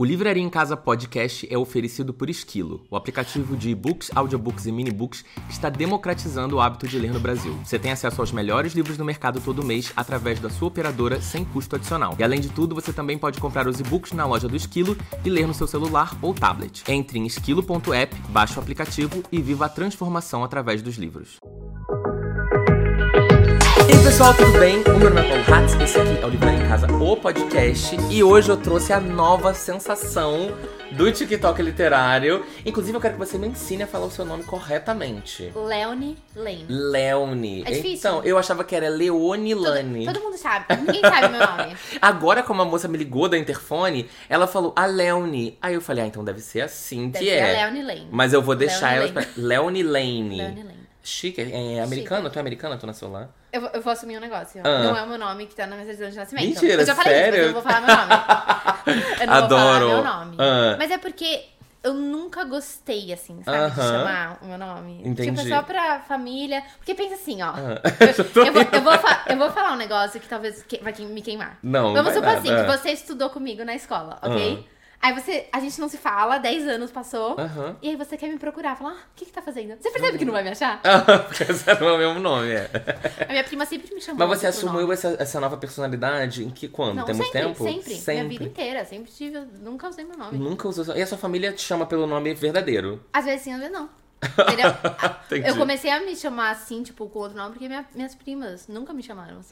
O Livraria em Casa Podcast é oferecido por Esquilo, o aplicativo de e-books, audiobooks e minibooks que está democratizando o hábito de ler no Brasil. Você tem acesso aos melhores livros do mercado todo mês através da sua operadora sem custo adicional. E além de tudo, você também pode comprar os e-books na loja do Esquilo e ler no seu celular ou tablet. Entre em esquilo.app, baixe o aplicativo e viva a transformação através dos livros. Pessoal, tudo bem? O meu nome é Paulo Hatz, esse aqui é o Livraria em Casa, o podcast, e hoje eu trouxe a nova sensação do TikTok literário. Inclusive, eu quero que você me ensine a falar o seu nome corretamente. Leone Lane. Leone. É difícil. Então, eu achava que era Leone Lane. Todo mundo sabe. Ninguém sabe meu nome. Agora, como a moça me ligou da interfone, ela falou a Leone. Aí eu falei, ah, então deve ser assim Deve que ser é. a Leone Lane. Mas eu vou deixar Leone ela pra... Leone Lane. Leone Lane. Chique, é americana? Tu é americana? Tu nasceu lá? Eu, eu vou assumir um negócio. Ah. Não é o meu nome que tá na minha certidão de nascimento. Mentira, eu já falei sério? isso, mas eu não vou falar meu nome. Eu não Adoro. vou falar meu nome. Ah. Mas é porque eu nunca gostei, assim, sabe? De Aham. chamar o meu nome. Entendi. Tipo, é só pra família. Porque pensa assim, ó. Ah. Eu, eu vou, eu, vou eu vou falar um negócio que talvez que- vai me queimar. Não, Vamos supor assim, Ah. que você estudou comigo na escola, ok? Aí você, a gente não se fala, 10 anos passou. Aham. E aí você quer me procurar, falar, ah, o que que tá fazendo? Você percebe que não vai me achar? Ah, porque esse não é o mesmo nome, é. A minha prima sempre me chamou. Mas você assumiu essa, essa nova personalidade em que quando? Não, Tem muito sempre, tempo? sempre, Minha vida inteira. Sempre tive, nunca usei meu nome. Nunca usou. E a sua família te chama pelo nome verdadeiro? Às vezes sim, às vezes não. Eu comecei a me chamar assim, tipo, com outro nome, porque minha- minhas primas nunca me chamaram assim.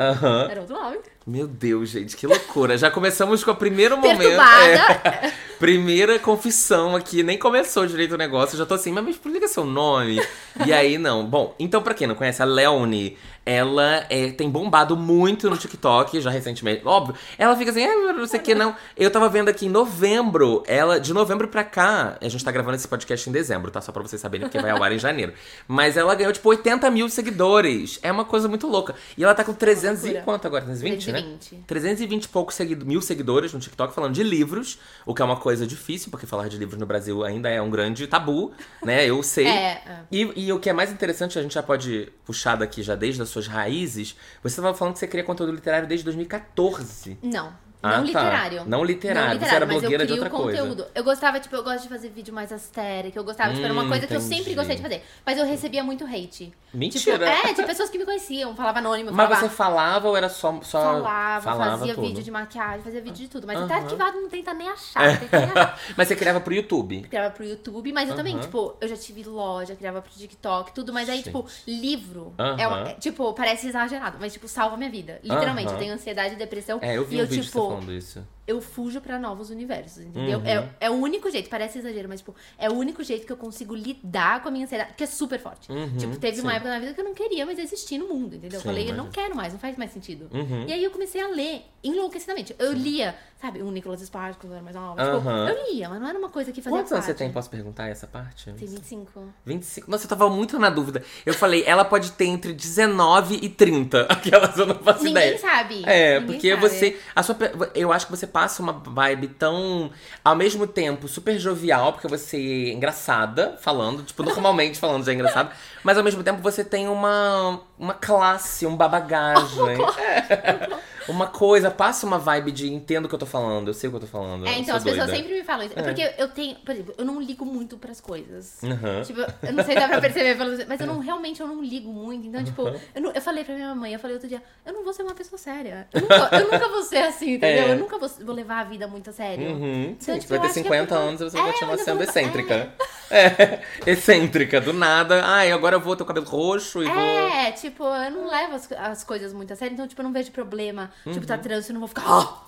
Era outro nome. Meu Deus, gente, que loucura. Já começamos com o primeiro momento. É, primeira confissão aqui. Nem começou direito o negócio. Eu já tô assim, mas me explica seu nome. E aí, não. Bom, então, pra quem não conhece, a Leone, ela é, tem bombado muito no TikTok, já recentemente. Óbvio, ela fica assim, ah, não sei o que, não. Eu tava vendo aqui em novembro, ela, de novembro pra cá, a gente tá gravando esse podcast em dezembro, tá? Só pra vocês saberem, porque vai ao ar em janeiro. Mas ela ganhou, tipo, 80 mil seguidores. É uma coisa muito louca. E ela tá com 300 e quanto agora? 320, né? 320. 320 e poucos segui- mil seguidores no TikTok falando de livros, o que é uma coisa difícil, porque falar de livros no Brasil ainda é um grande tabu, né? Eu sei. É, é. E, e o que é mais interessante, a gente já pode puxar daqui já desde as suas raízes. Você estava falando que você cria conteúdo literário desde 2014. Não. Ah, não tá. literário. Não literário. Você era mas eu blogueira de outra coisa. conteúdo. Eu gostava, tipo, eu gosto de fazer vídeo mais astérico. Eu gostava, tipo, era uma Hum, coisa que eu entendi. sempre gostei de fazer. Mas eu recebia muito hate. Mentira. Tipo, é, de pessoas que me conheciam, falava anônimo, Mas falava... você falava ou era só. só Falava, fazia tudo? vídeo de maquiagem, fazia vídeo de tudo. Mas até Aham. arquivado não tenta nem achar, não tenta nem achar. Mas você criava pro YouTube. Criava pro YouTube, mas eu também, tipo, eu já tive loja, criava pro TikTok, tudo, mas aí, Gente. tipo, livro é, uma- é, tipo, parece exagerado, mas, tipo, salva minha vida. Literalmente, eu tenho ansiedade e depressão. É, eu vi e um eu, tipo, falando isso. Eu fujo pra novos universos, entendeu? Uhum. É, é o único jeito, parece exagero, mas, tipo, é o único jeito que eu consigo lidar com a minha ansiedade, que é super forte. Uhum, tipo, teve uma sim. época na vida que eu não queria mais existir no mundo, entendeu? Sim, eu falei, eu não quero mais, não faz mais sentido. Uhum. E aí eu comecei a ler enlouquecidamente. Eu lia, sabe, o Nicolas Sparks quando eu era mais nova. Tipo, eu lia, mas não era uma coisa que fazia Quantos anos você tem? Posso perguntar essa parte? Tem 25. 25. Nossa, eu tava muito na dúvida. Eu falei, ela pode ter entre 19 e 30. Aquelas eu não faço Ninguém ideia. sabe. É, Ninguém porque sabe. você. A sua, eu acho que você passa uma vibe tão. Ao mesmo tempo, super jovial, porque você é engraçada, falando, tipo, normalmente falando já é engraçado. Mas ao mesmo tempo você tem uma. Uma classe, um babagagem. É. Uma coisa, passa uma vibe de entendo o que eu tô falando, eu sei o que eu tô falando. É, então as pessoas doida. sempre me falam isso. É porque eu tenho, por exemplo, eu não ligo muito pras coisas. Aham. Tipo, eu não sei se dá pra perceber, mas eu não realmente eu não ligo muito. Então, tipo, eu, não- eu falei pra minha mãe, eu falei outro dia, eu não vou ser uma pessoa séria. Eu nunca, eu nunca vou ser assim, entendeu? É. Eu nunca vou, vou levar a vida muito a sério. Uhum. Sim, Então, você tipo, vai eu ter acho que é 50 por- anos e você É, vai continuar sendo excêntrica. É. excêntrica, do nada. Ai, agora eu vou ter o cabelo roxo e vou. É, tipo, eu não levo as, as coisas muito a sério, então, tipo, eu não vejo problema. Tipo, Uhum. tá trânsito, eu não vou ficar. Ah,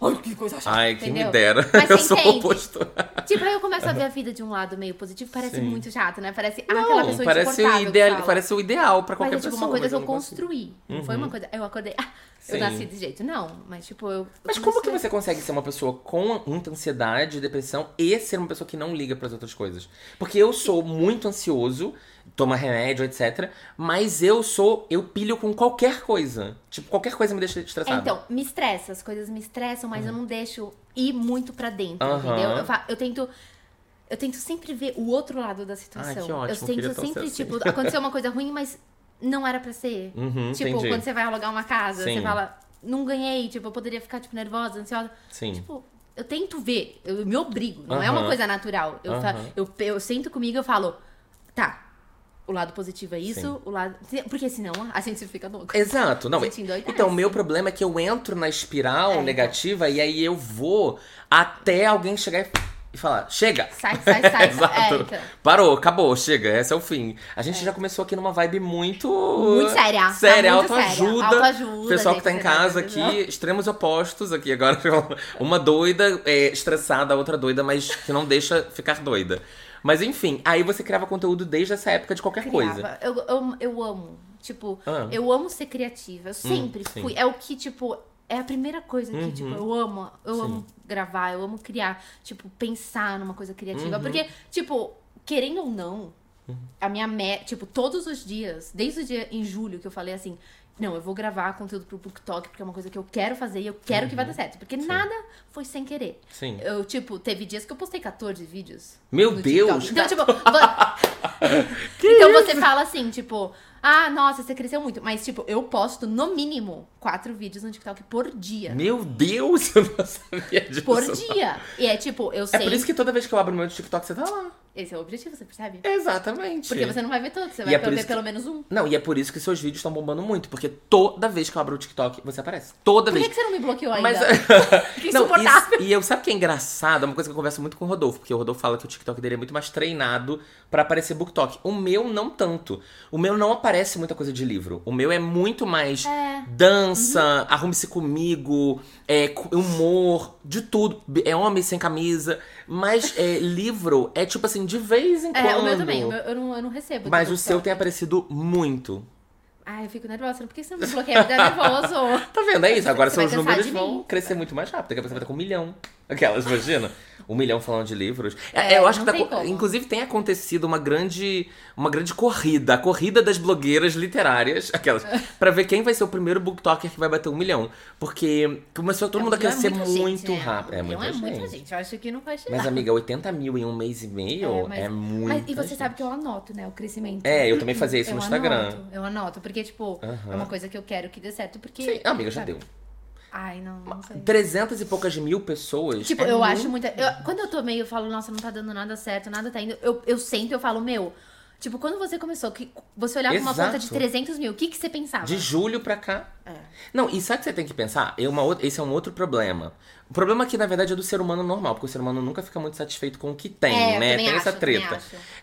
olha que coisa chata. Ai, que me dera. Mas eu sou o oposto. Tipo, aí eu começo a ver a vida de um lado meio positivo, parece Sim. muito chato, né? Parece ah, aquela Não, pessoa parece o, ideal, parece o ideal pra qualquer Mas é tipo pessoa. uma coisa que mas eu não construí. Não foi uma coisa. Eu acordei. Ah, eu nasci desse jeito. Não, mas tipo, eu. Mas eu como que você consegue ser uma pessoa com muita ansiedade, depressão e ser uma pessoa que não liga pras outras coisas? Porque eu sou muito ansioso, toma remédio, etc. Mas eu sou. Eu pilho com qualquer coisa. Tipo, qualquer coisa me deixa É, estressado. então, me estressa, as coisas me estressam, mas eu não deixo ir muito pra dentro, Aham. entendeu? Eu, eu tento. Eu tento sempre ver o outro lado da situação. Ai, que ótimo, eu tento sempre, assim. tipo, aconteceu uma coisa ruim, mas não era pra ser. Uhum, tipo, entendi. quando você vai alugar uma casa, Sim. você fala, não ganhei, tipo, eu poderia ficar, tipo, nervosa, ansiosa. Sim. Tipo, eu tento ver, eu me obrigo, não é uma coisa natural. Eu, Aham. eu, eu sento comigo e eu falo, tá, o lado positivo é isso, Sim. o lado. Porque senão a gente fica louca. Exato. Não, então, o meu problema é que eu entro na espiral É, negativa e aí eu vou até alguém chegar e, e falar: chega! Sai, sai, sai. Exato. É, então. Parou, acabou, chega, esse é o fim. A gente já começou aqui numa vibe muito. Muito séria. Tá Séria, séria. autoajuda. Autoajuda, Pessoal que tá em você casa tá aqui, extremos opostos aqui agora. Uma doida é, estressada, a outra doida, mas que não deixa ficar doida. Mas enfim, aí você criava conteúdo desde essa época de qualquer coisa. Criava. Eu, eu, eu amo. Tipo, Ah. Hum, eu amo ser criativa. Eu sempre sim. fui. É o que, tipo, é a primeira coisa que, tipo, eu amo. Eu Sim. amo gravar, eu amo criar. Tipo, pensar numa coisa criativa. Uhum. Porque, tipo, querendo ou não, a minha meta, tipo, todos os dias, desde o dia em julho que eu falei assim. Não, eu vou gravar conteúdo pro BookTok, porque é uma coisa que eu quero fazer e eu quero que vai dar certo. Porque nada foi sem querer. Uhum. Sim. Eu, tipo, teve dias que eu postei 14 vídeos. Meu Deus! Então, tipo, então você fala assim, tipo, ah, nossa, você cresceu muito. Mas, tipo, eu posto no mínimo quatro vídeos no TikTok por dia. Meu Deus, eu não sabia disso. Por dia. E é tipo, eu É sei. por isso que toda vez que eu abro meu TikTok, você tá lá. Esse é o objetivo, você percebe? Exatamente. Porque você não vai ver todos, você E vai é por ver que- pelo menos um. Não, e é por isso que seus vídeos estão bombando muito. Porque toda vez que eu abro o TikTok, você aparece. Toda Por vez. que, que você não me bloqueou ainda? Mas. Que Não, insuportável. isso- e eu sabe o que é engraçado? É uma coisa que eu converso muito com o Rodolfo, porque o Rodolfo fala que o TikTok dele é muito mais treinado pra aparecer BookTok. O meu não tanto. O meu não aparece muita coisa de livro. O meu é muito mais É. dança, arrume-se comigo, é, humor, de tudo. É homem sem camisa. Mas é, livro é tipo assim, de vez em quando. É, o meu também. o meu- eu, não, eu não recebo. Mas o seu tem aparecido muito. Ai, eu fico nervosa. Por que você não me bloqueia? Me dá nervoso. Tá vendo? É isso. Agora seus números vão crescer muito mais rápido. Daqui a pouco você vai estar com um milhão. Aquelas, imagina? Um milhão falando de livros. É, É, eu acho que tá, tem inclusive tem acontecido uma grande, uma grande corrida, a corrida das blogueiras literárias, aquelas, pra ver quem vai ser o primeiro booktalker que vai bater um milhão. Porque começou todo mundo a é crescer muita gente, muito né? rápido. É Um milhão muita é gente. muita gente. Eu acho que não vai chegar. Mas, amiga, 80 mil em um mês e meio mas- é muito. Mas, e você sabe que eu anoto, né? O crescimento. É, eu também fazia isso eu no Instagram. Anoto, eu anoto, porque, tipo, é uma coisa que eu quero que dê certo, porque. Sim, amiga, já sabe? deu. Ai, não, não sei. 300 e poucas mil pessoas. Tipo, é eu muito. acho muita. eu- quando eu tô meio, eu falo, nossa, não tá dando nada certo, nada tá indo. Eu, eu sento e eu falo, meu. Tipo, quando você começou, que você olhava uma Exato. conta de 300 mil, o que, que você pensava? De julho pra cá. É. Não, e sabe o que você tem que pensar? É uma esse é um outro problema. O problema aqui, na verdade, é do ser humano normal, porque o ser humano nunca fica muito satisfeito com o que tem, É, né? Tem acho, essa treta.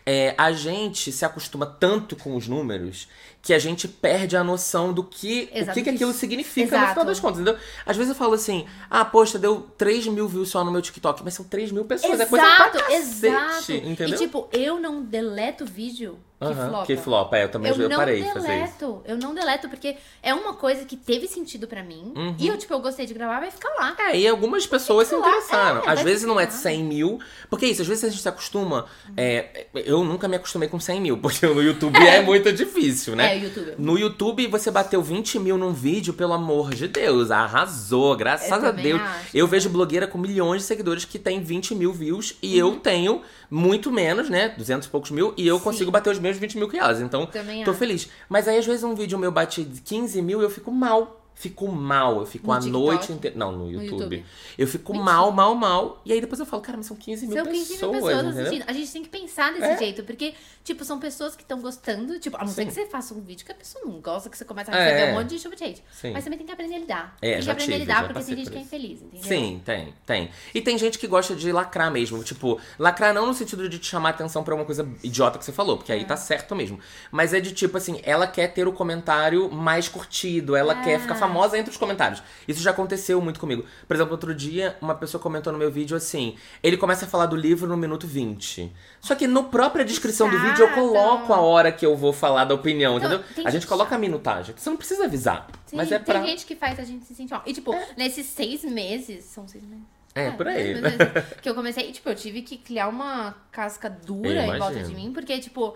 É, a gente se acostuma tanto com os números que a gente perde a noção do que, o Exato, que, que que aquilo significa no Exato. final das contas, entendeu? Às vezes eu falo assim, ah, poxa, deu 3 mil views só no meu TikTok, mas são 3 mil pessoas, é coisa pra cacete, exato. entendeu? E tipo, eu não deleto vídeo que Aham, flopa. que flopa, é, eu também eu eu parei de fazer isso. deleto, eu não deleto, porque é uma coisa que teve sentido pra mim. Uhum. E eu, tipo, eu gostei de gravar, vai ficar lá. É, e algumas pessoas se interessaram. é, às vezes não é ficar. 100 mil. Porque é isso, às vezes a gente se acostuma. é, eu nunca me acostumei com 100 mil, porque no YouTube é, muito difícil, né? É, o YouTube. No YouTube, você bateu 20 mil num vídeo, pelo amor de Deus, arrasou, graças Eu a Deus. acho. Eu vejo blogueira com milhões de seguidores que tem 20 mil views e Uhum. eu tenho muito menos, né? 200 e poucos mil, e eu consigo bater os mesmos 20 mil elas. Então, Também tô acho. feliz. Mas aí, às vezes, um vídeo meu bate 15 mil e eu fico mal. Fico mal, eu fico No a TikTok? noite inteira. Não, no YouTube. YouTube. Eu fico Mentira. mal, mal, mal. E aí depois eu falo, cara, mas são 15 mil São pessoas. 15 mil pessoas entendeu? assistindo. A gente tem que pensar desse É. jeito, porque, tipo, são pessoas que estão gostando. Tipo, a não ser que você faça um vídeo que a pessoa não gosta, que você começa a É. receber um monte de chuva de hate. Sim. Mas também tem que aprender a lidar. É, tem já que aprender tive, a lidar, porque tem gente por que é infeliz, entendeu? Sim, tem, tem. E tem gente que gosta de lacrar mesmo. Tipo, lacrar não no sentido de te chamar atenção pra uma coisa idiota que você falou, porque aí tá certo mesmo. Mas é de tipo assim, ela quer ter o comentário mais curtido, ela Ah. quer ficar famosa entre os comentários. Isso já aconteceu muito comigo. Por exemplo, outro dia, uma pessoa comentou no meu vídeo assim: ele começa a falar do livro no minuto 20. Só que na própria descrição do vídeo eu coloco a hora que eu vou falar da opinião, Então, entendeu? A gente coloca a minutagem. Você não precisa avisar. Sim, mas é tem pra. gente que faz a gente se sentir mal. E, tipo, nesses seis meses. São seis meses? É, por aí. seis meses que eu comecei, tipo, eu tive que criar uma casca dura em volta de mim, porque, tipo.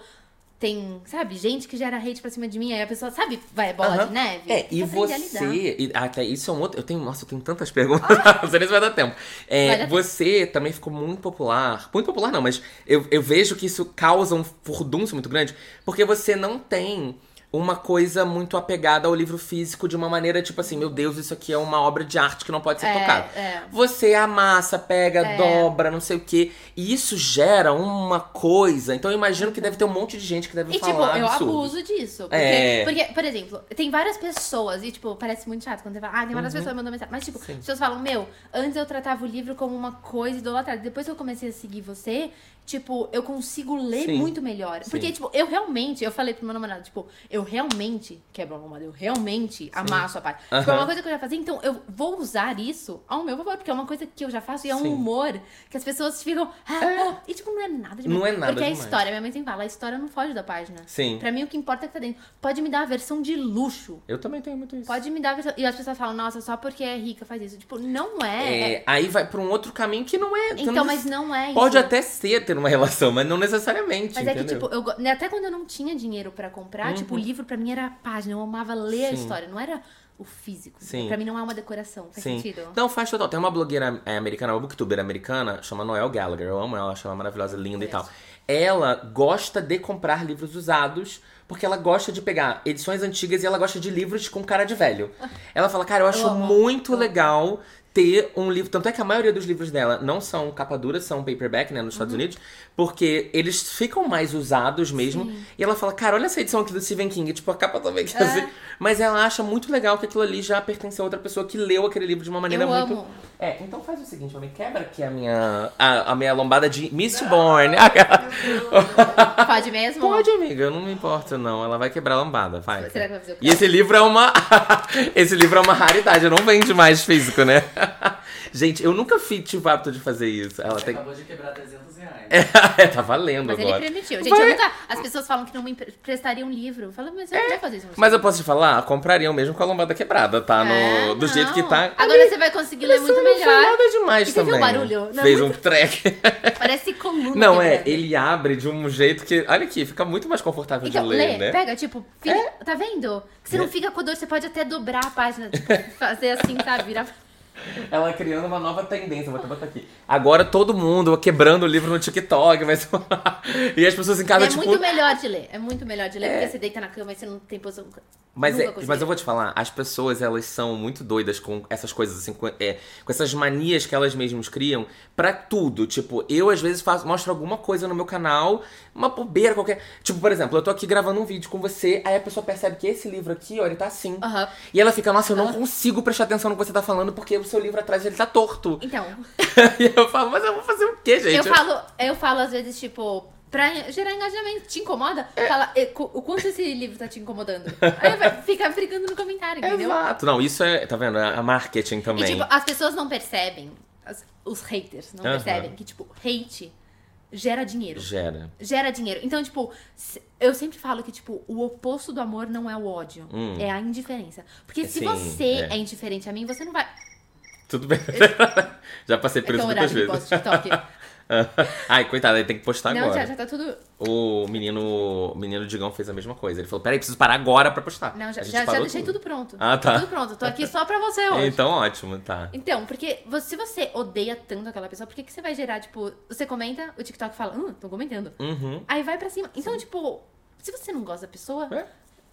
Tem, sabe, gente que gera hate pra cima de mim, aí a pessoa, sabe, vai bola Aham. de neve? É, e você. e até isso é um outro. Eu tenho. Nossa, eu tenho tantas perguntas. não sei nem se vai dar tempo. É, dar tempo. você também ficou muito popular. Muito popular, não, mas eu, eu vejo que isso causa um furdunço muito grande. Porque você não tem uma coisa muito apegada ao livro físico de uma maneira tipo assim, meu Deus, isso aqui é uma obra de arte que não pode ser É, tocada. é. Você amassa, pega, É. dobra, não sei o quê. E isso gera uma coisa. Então eu imagino que deve ter um monte de gente que deve E, tipo, falar eu absurdo. abuso disso. Porque, É. porque, por exemplo, tem várias pessoas, e, tipo, parece muito chato quando você fala, ah, tem várias pessoas que mandam mensagem. Mas, tipo, Uhum. Sim. as pessoas falam, meu, antes eu tratava o livro como uma coisa idolatrada. Depois que eu comecei a seguir você, tipo, eu consigo ler Sim. muito melhor. Porque, Sim. tipo, eu realmente, eu falei pro meu namorado, tipo, eu realmente, quebra uma eu realmente amasso a paz. Tipo, é uma coisa que eu já fazia, então eu vou usar isso ao meu favor, porque é uma coisa que eu já faço e é um Sim. humor que as pessoas ficam, ah, ah, e tipo, não é nada demais. Não é nada Porque a demais. história, minha mãe sempre fala, a história não foge da página. Sim. Pra mim, o que importa é que tá dentro. Pode me dar a versão de luxo. Eu também tenho muito isso. Pode me dar a versão. E as pessoas falam, nossa, só porque é rica faz isso. Tipo, não é. É, aí vai pra um outro caminho que não é. Então, não mas não é isso. Pode até ser ter uma relação, mas não necessariamente. Mas é que, entendeu? tipo, eu, né, até quando eu não tinha dinheiro pra comprar, tipo, o livro pra mim era a página. Eu amava ler a. Sim. história, não era o físico. Sim. Pra mim não é uma decoração. Faz Sim. sentido? Não, faz total. Tem uma blogueira é, americana, uma booktuber americana, chama Noel Gallagher. Eu amo ela, acho ela maravilhosa, linda e tal. Ela gosta de comprar livros usados. Porque ela gosta de pegar edições antigas e ela gosta de livros com cara de velho. Ela fala, cara, eu acho amo, muito legal ter um livro. Tanto é que a maioria dos livros dela não são capa dura, são paperback, né, nos Uhum. Estados Unidos. Porque eles ficam mais usados mesmo. E ela fala, cara, olha essa edição aqui do Stephen King. Tipo, a capa também quer É. dizer. Mas ela acha muito legal que aquilo ali já pertence a outra pessoa que leu aquele livro de uma maneira Eu muito. amo. É, então faz o seguinte, mami, quebra aqui a minha, a, a minha lombada de Mistborn. Pode mesmo? Pode, amiga, eu não me importo, não. Ela vai quebrar a lombada, vai. Será que vai fazer o? E esse livro é uma. esse livro é uma raridade, não vende mais físico, né? Gente, eu nunca fi- tive o hábito de fazer isso. Ela tem. Acabou de quebrar 300 reais. É, tá valendo Mas ele agora. permitiu. Gente, Vai- eu nunca. As pessoas falam que não me empre- prestariam um livro. Fala, mas eu não vai fazer isso. Mas eu posso te falar, comprariam mesmo com a lombada quebrada, tá? No, É, do jeito que não. tá. Agora você vai conseguir ler muito não melhor. nada demais E você viu também. o barulho? Não, Fez muito- um track. Parece coluna. Não, é, ele abre de um jeito que. Olha aqui, fica muito mais confortável Então, de lê, ler, né? pega, tipo, filho, tá vendo? Que você não É. fica com dor, você pode até dobrar a página, tipo, fazer assim, sabe? Virar. Ela criando uma nova tendência, vou até botar aqui. Agora todo mundo quebrando o livro no TikTok, vai ser uma... E as pessoas em casa, é tipo. muito melhor de ler. É muito melhor de ler, porque você deita na cama e você não tem posição. Mas, é, mas eu vou te falar, as pessoas, elas são muito doidas com essas coisas, assim, com, é, com essas manias que elas mesmas criam pra tudo. Tipo, eu às vezes faço, mostro alguma coisa no meu canal, uma bobeira qualquer. Tipo, por exemplo, eu tô aqui gravando um vídeo com você, aí a pessoa percebe que esse livro aqui, ó, ele tá assim. Aham. E ela fica, nossa, eu não consigo prestar atenção no que você tá falando porque o seu livro atrás ele tá torto. Então, e eu falo, mas eu vou fazer o quê, gente? eu falo, eu falo às vezes, tipo, pra gerar engajamento, te incomoda? É. Fala, "E, o quanto esse livro tá te incomodando? Aí vai ficar brigando no comentário, entendeu? Exato. Não, isso é, tá vendo? É a marketing E, também. tipo, as pessoas não percebem, as- os haters não Aham. percebem que, tipo, hate gera dinheiro. Gera. Gera dinheiro. Então, tipo, eu sempre falo que, tipo, o oposto do amor não é o ódio, Hum. é a indiferença. Porque se Sim, você é. é. indiferente a mim, você não vai. Tudo bem. Já passei por É isso muitas vezes. TikTok. Ai, coitado, aí tem que postar não, agora. já, já tá tudo. O menino, o menino Digão fez a mesma coisa. Ele falou: peraí, preciso parar agora pra postar. Não, já, já, já deixei tudo pronto. Ah, tá. Tudo pronto. Tô aqui só pra você hoje. Então, ótimo, tá. Então, porque se você odeia tanto aquela pessoa, por que, que você vai gerar, tipo, você comenta, o TikTok fala, hum, tô comentando. Uhum. Aí vai pra cima. Então, tipo, se você não gosta da pessoa, É.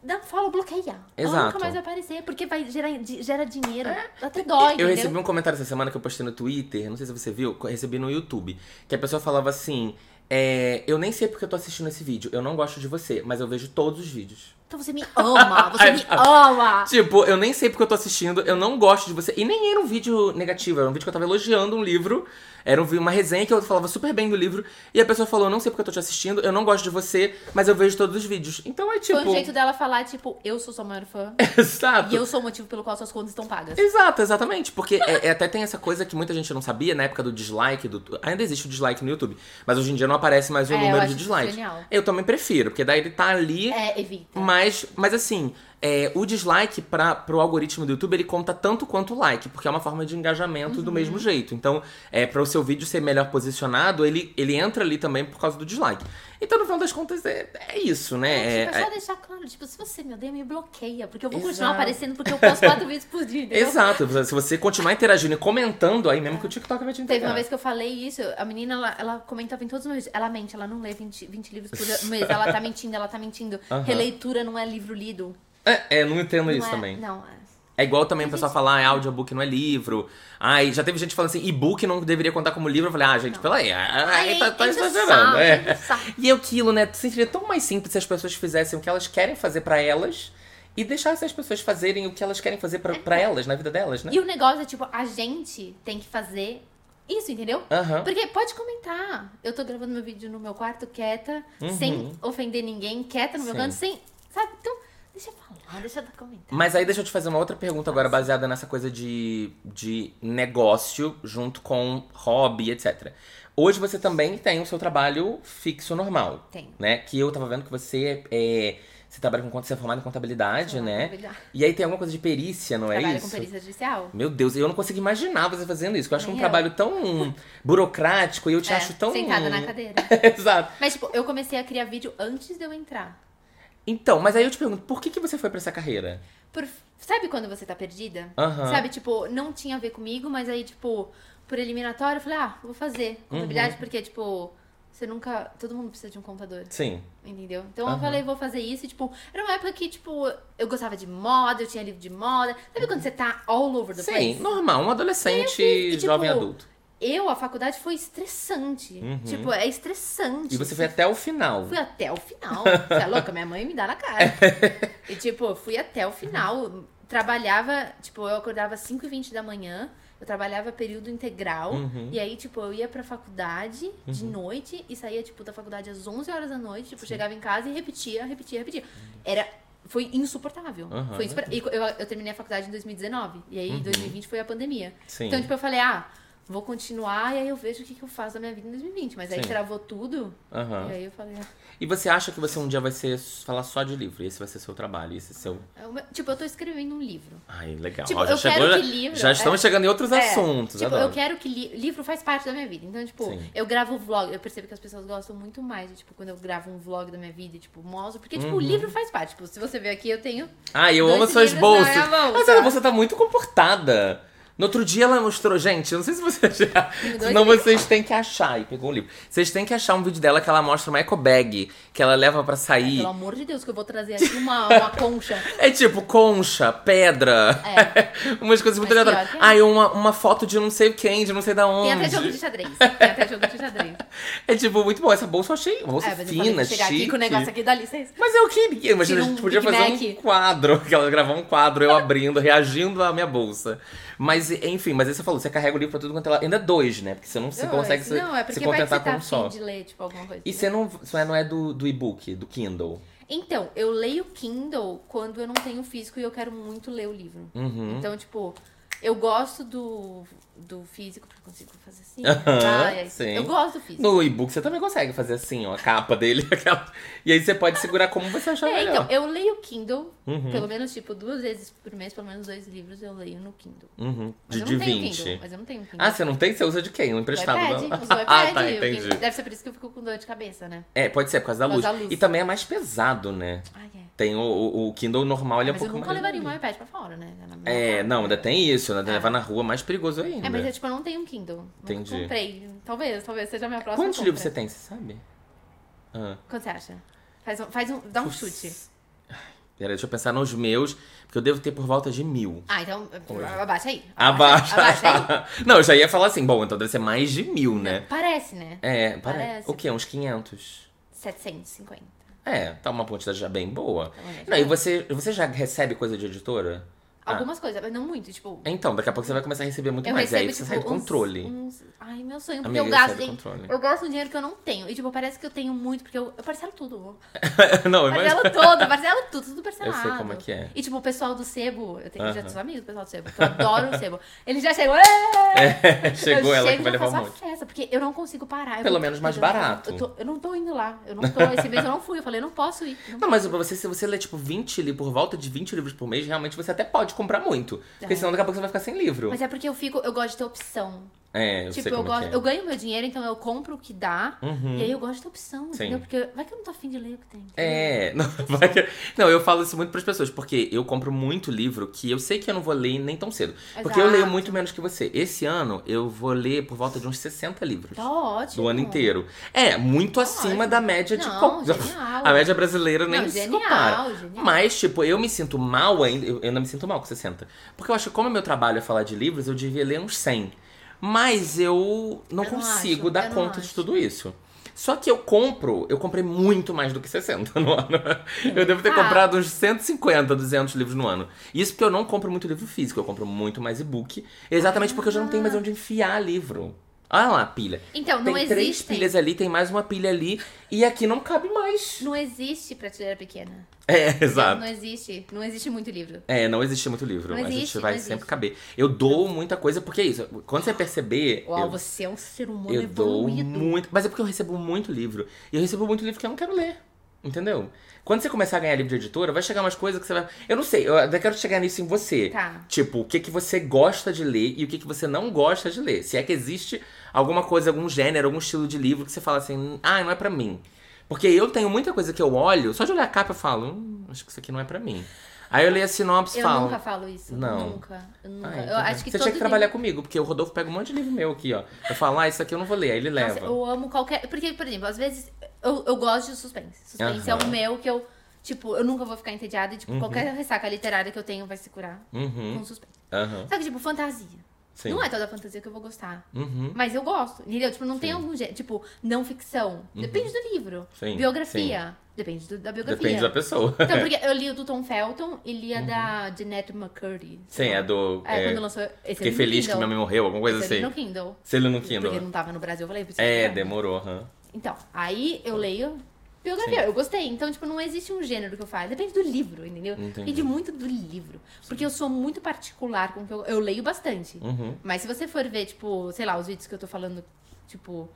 dá follow, bloqueia. Ela Exato. nunca mais vai aparecer, porque vai gerar gera dinheiro. Até dói, Eu entendeu? recebi um comentário essa semana que eu postei no Twitter, não sei se você viu, eu recebi no YouTube, que a pessoa falava assim: é, Eu nem sei porque eu tô assistindo esse vídeo, eu não gosto de você, mas eu vejo todos os vídeos. Então você me ama, você me ama. Tipo, eu nem sei porque eu tô assistindo, eu não gosto de você. E nem era um vídeo negativo, era um vídeo que eu tava elogiando um livro. Era um uma resenha que eu falava super bem do livro. E a pessoa falou: não sei porque eu tô te assistindo, eu não gosto de você, mas eu vejo todos os vídeos. Então é tipo. Foi um jeito dela falar, tipo, eu sou sua maior fã. Exato. e eu sou o motivo pelo qual suas contas estão pagas. Exato, exatamente. Porque é, é- até tem essa coisa que muita gente não sabia na época do dislike. Do, ainda existe o dislike no YouTube. Mas hoje em dia não aparece mais o É, número de isso dislikes. genial. Eu também prefiro, porque daí ele tá ali. É, evita. Mas, mas assim, é, o dislike para pro algoritmo do YouTube ele conta tanto quanto o like, porque é uma forma de engajamento do mesmo jeito. Então, é para o seu vídeo ser melhor posicionado, ele, ele entra ali também por causa do dislike. Então, no final das contas, é, é isso, né? É, tipo, é É- só deixar claro, tipo, se você me odeia, me bloqueia, porque eu vou Exato. continuar aparecendo porque eu posto quatro vezes por dia, entendeu? Exato. Se você continuar interagindo e comentando, aí mesmo que o TikTok vai te entregar. Teve uma vez que eu falei isso, a menina, ela, ela comentava em todos os meus vídeos. Ela mente, ela não lê 20, 20 livros por mês. Ela tá mentindo, ela tá mentindo. Aham. Releitura não é livro lido. É, é, não entendo Não isso é, também. Não, é. É igual também o pessoal falar, ah, audiobook não é livro. Ai, já teve gente falando assim, e-book não deveria contar como livro. Eu falei, ah, gente, pela aí, ai, tá, tá enche o exagerando. saco, é. E é aquilo, né? Seria tão mais simples se as pessoas fizessem o que elas querem fazer pra elas e deixassem as pessoas fazerem o que elas querem fazer pra, pra elas, na vida delas, né? E o negócio é, tipo, a gente tem que fazer isso, entendeu? Aham. Porque pode comentar. Eu tô gravando meu vídeo no meu quarto, quieta, sem ofender ninguém, quieta no meu Uhum. Sim. canto, sem. Sabe? Então, deixa eu falar, deixa eu dar comentar. Mas aí deixa eu te fazer uma outra pergunta agora, baseada nessa coisa de, de negócio junto com hobby, etc. Hoje você também tem o seu trabalho fixo normal. Tem. Né? Que eu tava vendo que você é. Você trabalha com você é formado em contabilidade, Formada né? contabilidade. E aí tem alguma coisa de perícia, não é Trabalho isso? com perícia judicial. Meu Deus, eu não consigo imaginar você fazendo isso. Eu acho é um Nem eu. trabalho tão burocrático e eu te É, acho tão. Sentada na cadeira. Exato. Mas, tipo, eu comecei a criar vídeo antes de eu entrar. Então, mas aí eu te pergunto, por que, que você foi pra essa carreira? Por- Sabe quando você tá perdida? Aham. Sabe, tipo, não tinha a ver comigo, mas aí, tipo, por eliminatório, eu falei, ah, vou fazer contabilidade, Uhum. porque, tipo, você nunca. Todo mundo precisa de um contador. Sim. Entendeu? Então Aham. eu falei, vou fazer isso. E, tipo, era uma época que, tipo, eu gostava de moda, eu tinha livro de moda. Sabe quando você tá all over the Sim, place? normal, um adolescente E, tipo, jovem adulto. Eu, a faculdade foi estressante. Tipo, é estressante. Uhum. E você foi até o final. Fui até o final. Você é louca? Minha mãe me dá na cara. e, tipo, fui até o final. Trabalhava, tipo, eu acordava às 5h20 da manhã. Eu trabalhava período integral. Uhum. E aí, tipo, eu ia pra faculdade de noite e saía, tipo, da faculdade às 11 horas da noite. Tipo, chegava em casa e repetia, repetia, repetia. Era... Foi insuportável. Aham, Foi insupor- e eu, eu terminei a faculdade em 2019. E aí, em 2020 foi a pandemia. Uhum. Sim. Então, tipo, eu falei, ah, vou continuar e aí eu vejo o que, que eu faço da minha vida em 2020. Mas aí Sim. travou tudo. Aham. E aí eu falei, ah, E você acha que você um dia vai ser falar só de livro? Esse vai ser seu trabalho, esse é seu. é meu- tipo, eu tô escrevendo um livro. Ai, legal. Tipo, Ó, já eu chegou, quero já, que livro- já estamos é. chegando em outros É, assuntos. Tipo, adoro. eu quero que li- livro faz parte da minha vida. Então, tipo, Sim. eu gravo vlog. Eu percebo que as pessoas gostam muito mais de, tipo, quando eu gravo um vlog da minha vida, tipo, mostro. Porque, tipo, o livro faz parte. Tipo, se você ver aqui, eu tenho. Ai, eu amo suas bolsas. Mas ela- você tá muito comportada. No outro dia ela mostrou, gente, eu não sei se você já. Senão vocês têm que achar. E pegou o livro. Vocês têm que achar um vídeo dela que ela mostra uma eco bag que ela leva pra sair. Pelo amor de Deus, que eu vou trazer aqui uma, uma concha. É tipo concha, pedra. Umas coisas muito aleatórias. que é. Ai, uma, uma foto de não sei quem, de não sei da onde. Tem até jogo de xadrez. Tem até jogo de xadrez. É tipo, muito bom. Essa bolsa eu achei. Bolsa É, fina, que chegar chique. aqui com o negócio aqui dá licença. Mas eu queria, mas a Tira gente um podia Big fazer Mac. um quadro, que ela gravar um quadro, eu abrindo, reagindo à minha bolsa. Mas, enfim, mas aí você falou, você carrega o livro pra tudo quanto ela. Ainda dois, né? Porque você não se Não, consegue é- se, não, é se contentar você tá com um só. de ler, tipo, alguma coisa. E você não, você não é do, do e-book, do Kindle. Então, eu leio Kindle quando eu não tenho físico e eu quero muito ler o livro. Uhum. Então, tipo, eu gosto do, do físico, porque eu consigo fazer assim. Aham, aí, sim. Eu gosto do físico. No e-book você também consegue fazer assim, ó, a capa dele, aquela. E aí você pode segurar como você achar É, melhor. então, eu leio Kindle, Uhum. pelo menos, tipo, duas vezes por mês, pelo menos dois livros eu leio no Kindle. Uhum. Mas De, eu de não tenho 20. Kindle, mas eu não tenho Kindle. Ah, você não tem? Você usa de quem? Um Do emprestado? iPad, não? uso o iPad. ah, tá, entendi. Deve ser por isso que eu fico com dor de cabeça, né? É, pode ser, por causa da Por luz. causa da luz. E também é mais pesado, né? Ai, é. Tem o, o, o Kindle normal, ele é um Mas eu pouco nunca mais. levaria meu iPad pra fora, né? É, não, ainda tem isso, né? É. Levar na rua é mais perigoso ainda. É, mas eu, tipo, eu não tenho um Kindle. Nunca Entendi. comprei. Talvez, talvez seja a minha próxima Quantos compra. livros você tem, você sabe? Ah. Quanto você acha? Faz um, faz um, dá um chute. Pera, deixa eu pensar nos meus, porque eu devo ter por volta de mil. Ah, então abaixa aí. Abaixa. Abaixa aí. não, eu já ia falar assim, bom, então deve ser mais de mil, né? Parece, né? É, parece. Parece. O quê? Uns 500? 750. É, tá uma quantidade já bem boa. Tá? Não, e você, você já recebe coisa de editora? Algumas coisas, mas não muito. Tipo, Então, daqui a pouco você vai começar a receber muito eu mais. E aí recebo, você tipo, sai do uns- controle. uns- Ai, meu sonho. Porque Amiga, eu gasto. em-. Eu gasto um dinheiro que eu não tenho. E, tipo, parece que eu tenho muito, porque eu, eu parcelo tudo. não, mas. Parcelo tudo, parcelo tudo, tudo parcelado. Eu sei como é que é. E, tipo, o pessoal do Sebo, eu, tenho, eu já Aham. sou amigo do pessoal do Sebo, eu adoro o Sebo. Ele já chegou. É, chegou eu ela chego que vai já levar um monte. festa, porque eu não consigo parar. Eu Pelo vou- menos mais eu barato. Eu, tô- eu não tô indo lá. Eu não tô. Esse mês eu não fui. Eu falei, eu não posso ir. Não Não, mas você, se você ler, tipo, 20 livros, por volta de 20 livros por mês, realmente você até pode comprar muito. Porque É. senão daqui a pouco você vai ficar sem livro. Mas é porque eu fico, eu gosto de ter opção. É, eu tipo, sei eu como gosto, é é. eu ganho meu dinheiro, então eu compro o que dá. Uhum. E aí eu gosto ter opção, Sim. entendeu? Porque vai que eu não tô afim de ler o que tem. É, não, vai que- não, eu falo isso muito pras pessoas, porque eu compro muito livro que eu sei que eu não vou ler nem tão cedo. Porque eu Exato. leio muito menos que você. Esse ano eu vou ler por volta de uns 60 livros. Tá ótimo. Do ano inteiro. É, muito acima da média de. Não, genial. A média brasileira nem Não, se genial, compara. genial. Mas, tipo, eu me sinto mal ainda. Eu, eu não me sinto mal com 60. Porque eu acho que, como meu trabalho é falar de livros, eu devia ler uns 100. Mas eu não Eu não consigo acho, dar não conta de acho. tudo isso. Só que eu compro, eu comprei muito mais do que 60 no ano. Eu devo ter Ah. comprado uns 150, 200 livros no ano. Isso porque eu não compro muito livro físico, eu compro muito mais e-book. Exatamente porque eu já não tenho mais onde enfiar livro. Olha lá a pilha. Então, não tem três existem. pilhas ali, tem mais uma pilha ali, e aqui não cabe mais. Não existe prateleira pequena. É, exato. Não existe. Não existe muito livro. É, não existe muito livro. Não a existe, gente vai não sempre existe. caber. Eu dou muita coisa, porque é isso. Quando você perceber. Uau, eu, você é um ser humano eu dou evoluído. muito. Mas é porque eu recebo muito livro. E eu recebo muito livro que eu não quero ler. Entendeu? Quando você começar a ganhar livro de editora, vai chegar umas coisas que você vai. Eu não sei, eu até quero chegar nisso em você. Tá. Tipo, o que, que você gosta de ler e o que, que você não gosta de ler. Se é que existe alguma coisa, algum gênero, algum estilo de livro que você fala assim, ah, não é pra mim. Porque eu tenho muita coisa que eu olho, só de olhar a capa eu falo, hum, acho que isso aqui não é pra mim. Aí eu leio a sinopse e Eu falo. nunca falo isso. Não. Nunca. Eu, nunca. Ah, eu então tá. acho que você tinha que trabalhar livro- comigo, porque o Rodolfo pega um monte de livro meu aqui, ó. Eu falo, ah, isso aqui eu não vou ler, aí ele leva. Nossa, eu amo qualquer. Porque, por exemplo, às vezes eu, eu gosto de suspense. Suspense é Aham. o meu que eu. Tipo, eu nunca vou ficar entediada e, tipo, qualquer ressaca literária que eu tenho vai se curar Uhum. com suspense. Aham. Só que, tipo, fantasia. Sim. Não é toda fantasia que eu vou gostar. Uhum. Mas eu gosto, entendeu? Tipo, não tem algum jeito. Tipo, não ficção. Depende do livro. Sim, Biografia. Depende do- da biografia. Depende da pessoa. Então, porque eu li o do Tom Felton e li a da Jeanette McCurdy. Sim, é do. É, é, quando lançou. Esse Fiquei feliz que Kindle. minha mãe morreu, alguma coisa Esse assim. no Kindle. Se ele no Porque Kindle. não tava no Brasil, eu falei, É, demorou, aham. Então, aí eu leio biografia. Eu gostei. Então, tipo, não existe um gênero que eu faço. Depende do livro, entendeu? Entendi. Depende muito do livro. Porque eu sou muito particular com o que eu... Eu leio bastante. Uhum. Mas se você for ver, tipo, sei lá, os vídeos que eu tô falando, tipo,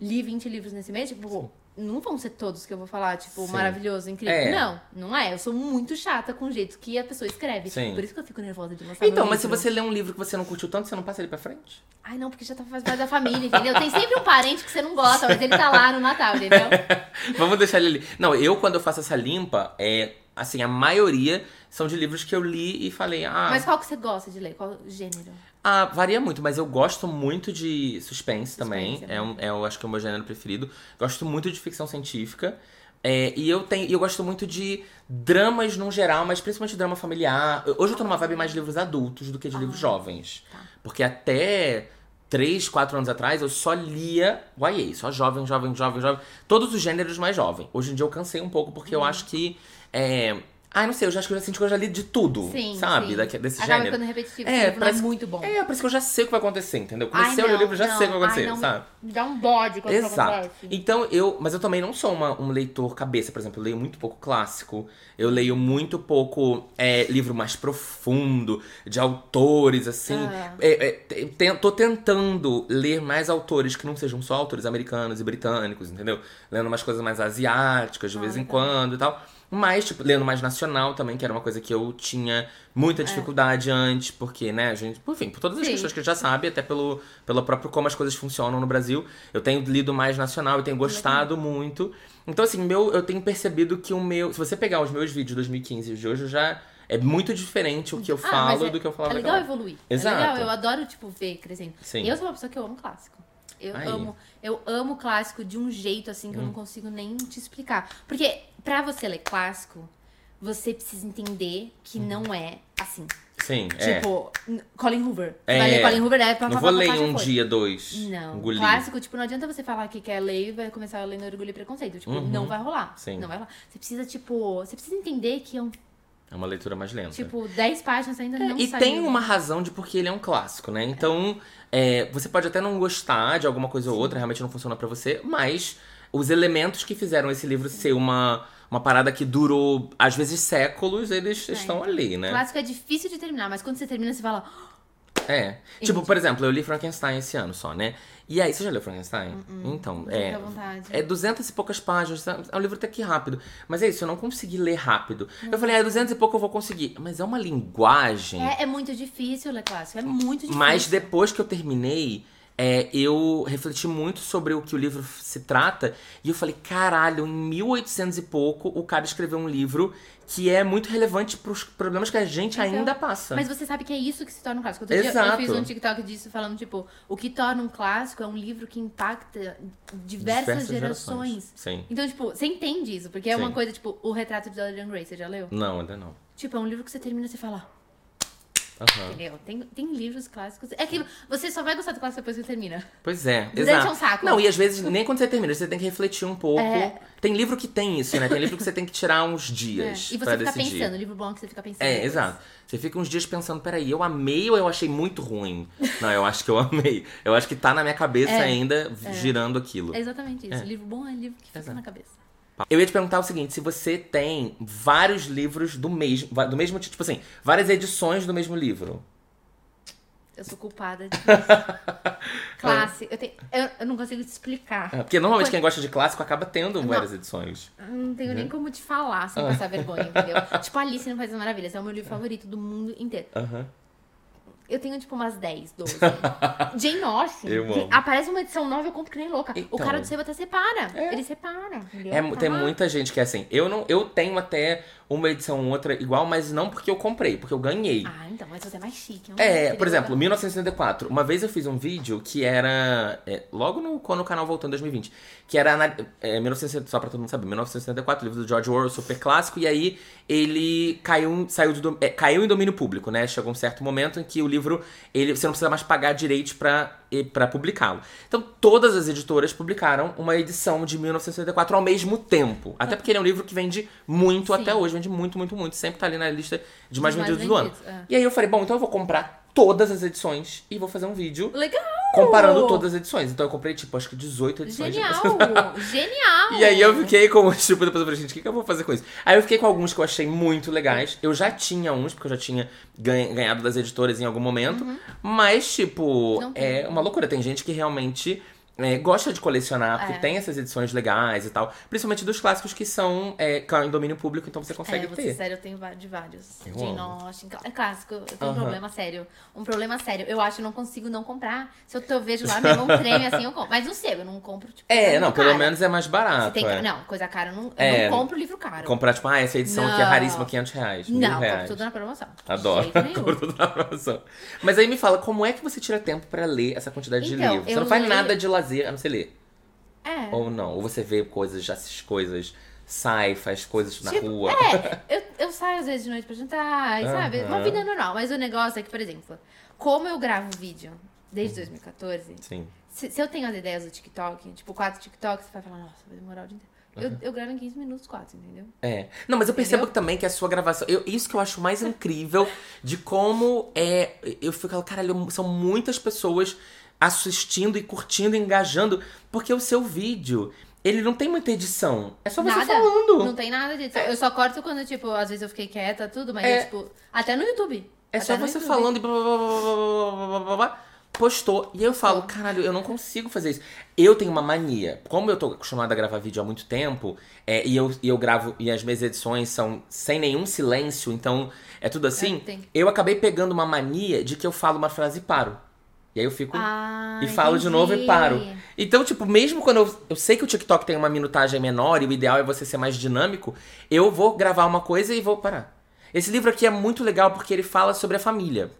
li 20 livros nesse mês, tipo, não vão ser todos que eu vou falar, tipo, Sim. maravilhoso, incrível. É. Não, não é. Eu sou muito chata com o jeito que a pessoa escreve. Sim. Por isso que eu fico nervosa de mostrar Então, mas se livro. você lê um livro que você não curtiu tanto, você não passa ele pra frente? Ai, não, porque já tá faz parte da família, entendeu? Tem sempre um parente que você não gosta, mas ele tá lá no Natal, entendeu? Vamos deixar ele ali. Não, eu quando eu faço essa limpa, é. Assim, a maioria são de livros que eu li e falei, ah. Mas qual que você gosta de ler? Qual gênero? Ah, varia muito, mas eu gosto muito de suspense, também. Suspense, É, um, é, eu acho que é o meu gênero preferido. Gosto muito de ficção científica. É, e eu tenho, eu gosto muito de dramas no geral, mas principalmente drama familiar. Hoje eu tô numa vibe mais de livros adultos do que de livros jovens. tá. Porque até 3, 4 anos atrás eu só lia YA, só jovem, jovem, jovem, jovem. Todos os gêneros mais jovem. Hoje em dia eu cansei um pouco porque eu Uhum. acho que. É... Ai, não sei, eu já acho que eu já senti que eu já li de tudo. Sim, sabe? sim. Daqui- desse Acaba gênero. repetitivo, É, não é parece- muito bom. É, parece que eu já sei o que vai acontecer, entendeu? Ai, Comecei a ler o não, livro, já sei o que não, vai acontecer, ai, não, sabe? Me dá um bode quando Exato. acontece. Então eu. Mas eu também não sou uma- um leitor cabeça, por exemplo. Eu leio muito pouco clássico. Eu leio muito pouco é, livro mais profundo, de autores, assim. Ah. É, é, tô tentando ler mais autores que não sejam só autores americanos e britânicos, entendeu? Lendo umas coisas mais asiáticas de Ah, vez em quando e tal. Mas, tipo, lendo mais nacional também, que era uma coisa que eu tinha muita dificuldade antes, porque, né, a gente, enfim, por todas as É. Sim. questões que a gente já sabe, até pelo, pelo próprio como as coisas funcionam no Brasil, eu tenho lido mais nacional e tenho gostado muito. Então, assim, meu, eu tenho percebido que o meu. Se você pegar os meus vídeos de 2015 e de hoje, eu já. É muito diferente o que eu Ah, falo é- do que eu falava É legal naquela evoluir. Exato. É legal, eu adoro, tipo, ver crescendo. Sim. Eu sou uma pessoa que eu amo clássico. Eu Aí. amo, eu amo clássico de um jeito assim Hum. que eu não consigo nem te explicar. Porque pra você ler clássico, você precisa entender que não é assim. Sim, Uhum. é. Tipo, n- Colin Hoover. É. Vai ler Colin Hoover, é pra Não vou ler um dia, dois. Não. Engolir. Clássico, tipo, não adianta você falar que quer ler e vai começar a ler no Orgulho e Preconceito. Tipo, não vai rolar. Uhum. Sim. Não vai rolar. Você precisa, tipo, você precisa entender que é um É uma leitura mais lenta. Tipo, 10 páginas ainda não É, e tem uma razão de porque ele é um clássico, né? Então, é, você pode até não gostar de alguma coisa ou outra, realmente não funciona pra você, mas os elementos que fizeram esse livro ser uma, uma parada que durou, às vezes, séculos, eles estão ali, né? Clássico é difícil de terminar, mas quando você termina, você fala. É. Tipo, por exemplo, eu li Frankenstein esse ano só, né? E aí, você já leu Frankenstein? Então, é. Fica à vontade. É duzentas e poucas páginas, é um livro até que rápido. Mas é isso, eu não consegui ler rápido. Eu falei, ah, duzentos e pouco eu vou conseguir. Mas é uma linguagem. É, é muito difícil ler clássico. É muito difícil. Mas depois que eu terminei, é, eu refleti muito sobre o que o livro se trata. E eu falei, caralho, em 1800 e pouco, o cara escreveu um livro que é muito relevante pros problemas que a gente Então, ainda passa. Mas você sabe que é isso que se torna um clássico. Outro dia Exato. eu fiz um TikTok disso falando, tipo, o que torna um clássico é um livro que impacta diversas, gerações. Sim. Então, tipo, você entende isso, porque é uma Sim. coisa, tipo, o retrato de Dorian Gray, você já leu? Não, ainda não. Tipo, é um livro que você termina e você fala, Aham. entendeu? Tem, tem livros clássicos. É que você só vai gostar do clássico depois que termina. Pois é, Durante exato. um saco. Não, e às vezes, nem quando você termina, você tem que refletir um pouco. É. Tem livro que tem isso, né? Tem livro que você tem que tirar uns É. dias E pra você fica decidir. pensando, livro bom é que você fica pensando. É, depois. exato. Você fica uns dias pensando, peraí, eu amei ou eu achei muito ruim? Não, eu acho que eu amei. Eu acho que tá na minha cabeça É. ainda, girando aquilo. É exatamente isso. É. Livro bom é livro que fica Exato. na cabeça. Eu ia te perguntar o seguinte, se você tem vários livros do mesmo, do mesmo tipo assim, várias edições do mesmo livro. Eu sou culpada disso. Classe. Eu, tenho, eu, eu não consigo te explicar. É, Porque normalmente quem gosta de clássico acaba tendo Não. várias edições. Não tenho Uhum. nem como te falar sem Ah. passar vergonha, entendeu? tipo, Alice no País das Maravilhas. É o meu livro favorito do mundo inteiro. Aham. Eu tenho, tipo, umas 10, 12. Jane Austen. Eu amo. Aparece uma edição nova, eu compro que nem louca. O Então. cara do sebo até separa. Ele separa, entendeu? É, tem Tá muita gente que é assim. Eu não, eu tenho até uma edição ou outra igual, mas não porque eu comprei, porque eu ganhei. Ah, então, mas você é mais chique. não É, Entendeu? por exemplo, 1964. Uma vez eu fiz um vídeo que era. é, logo no, quando o canal voltou em 2020. Que era. É, 1960, só pra todo mundo saber. 1964, livro do George Orwell, super clássico. E aí ele caiu, saiu de, é, caiu em domínio público, né? Chegou um certo momento em que o livro. Ele, você não precisa mais pagar direitos pra, e- pra publicá-lo. Então todas as editoras publicaram uma edição de 1964 ao mesmo tempo. Até porque ele é um livro que vende muito Sim. até hoje. Vende muito, muito, muito. Sempre tá ali na lista de mais Dos mais vendidos do ano. vendidos, é. E aí eu falei, bom, então eu vou comprar todas as edições e vou fazer um vídeo Legal! Comparando todas as edições. Então eu comprei, tipo, acho que 18 edições. de- Genial! Genial! E aí eu fiquei com, tipo, depois eu falei, gente, o que, que eu vou fazer com isso? Aí eu fiquei com alguns que eu achei muito legais. Eu já tinha uns, porque eu já tinha ganha- ganhado das editoras em algum momento. Mas, tipo, Uhum. Não tem. é uma loucura. Tem gente que realmente é, gosta de colecionar, porque É. tem essas edições legais e tal. Principalmente dos clássicos que são é, em domínio público, então você consegue É, ter. sério, eu tenho de vários. Eu Jane. Austen, é clássico. Eu tenho um Aham. problema sério. Um problema sério. Eu acho que eu não consigo não comprar. Se eu, tô- eu vejo lá, minha mão treme assim, eu compro. Mas não sei, eu não compro, tipo. É, coisa não, pelo cara. menos é mais barato. tem é. Não, coisa cara, eu não, eu É. não compro livro caro. Comprar, tipo, ah, essa edição aqui é Não. raríssima, 500 reais. Não, compro reais. tudo na promoção. De Adoro. Compro tudo na promoção. Mas aí me fala, como é que você tira tempo pra ler essa quantidade de Então, livros? Você não faz leio- nada de lazer, a não ser ler. É. Ou não? Ou você vê coisas, já essas coisas, sai, faz coisas na Tipo, rua. É, eu, eu saio às vezes de noite pra jantar, e sabe? Uma vida normal. Mas o negócio é que, por exemplo, como eu gravo vídeo desde Uhum. 2014, Sim. se, se eu tenho as ideias do TikTok, tipo, quatro TikToks, você vai falar, nossa, vai demorar o dia inteiro. Eu, eu gravo em 15 minutos, quatro, entendeu? É. Não, mas eu percebo Entendeu? também que a sua gravação. eu- isso que eu acho mais incrível de como é. Eu fico, caralho, são muitas pessoas assistindo e curtindo, engajando, porque o seu vídeo, ele não tem muita edição. É só você nada. falando. Não tem nada de edição. É. Eu só corto quando, tipo, às vezes eu fiquei quieta, tudo, mas é. eu, tipo, até no YouTube. É só você YouTube. falando e blá, blá, blá, blá, postou. E eu falo, caralho, eu não consigo fazer isso. Eu tenho uma mania. Como eu tô acostumada a gravar vídeo há muito tempo, é, e, eu, e eu gravo, e as minhas edições são sem nenhum silêncio, então é tudo assim. É, eu acabei pegando uma mania de que eu falo uma frase e paro. E aí eu fico. Ah, e falo de entendi. novo e paro. Então, tipo, mesmo quando eu, eu sei que o TikTok tem uma minutagem menor e o ideal é você ser mais dinâmico, eu vou gravar uma coisa e vou parar. Esse livro aqui é muito legal porque ele fala sobre a família.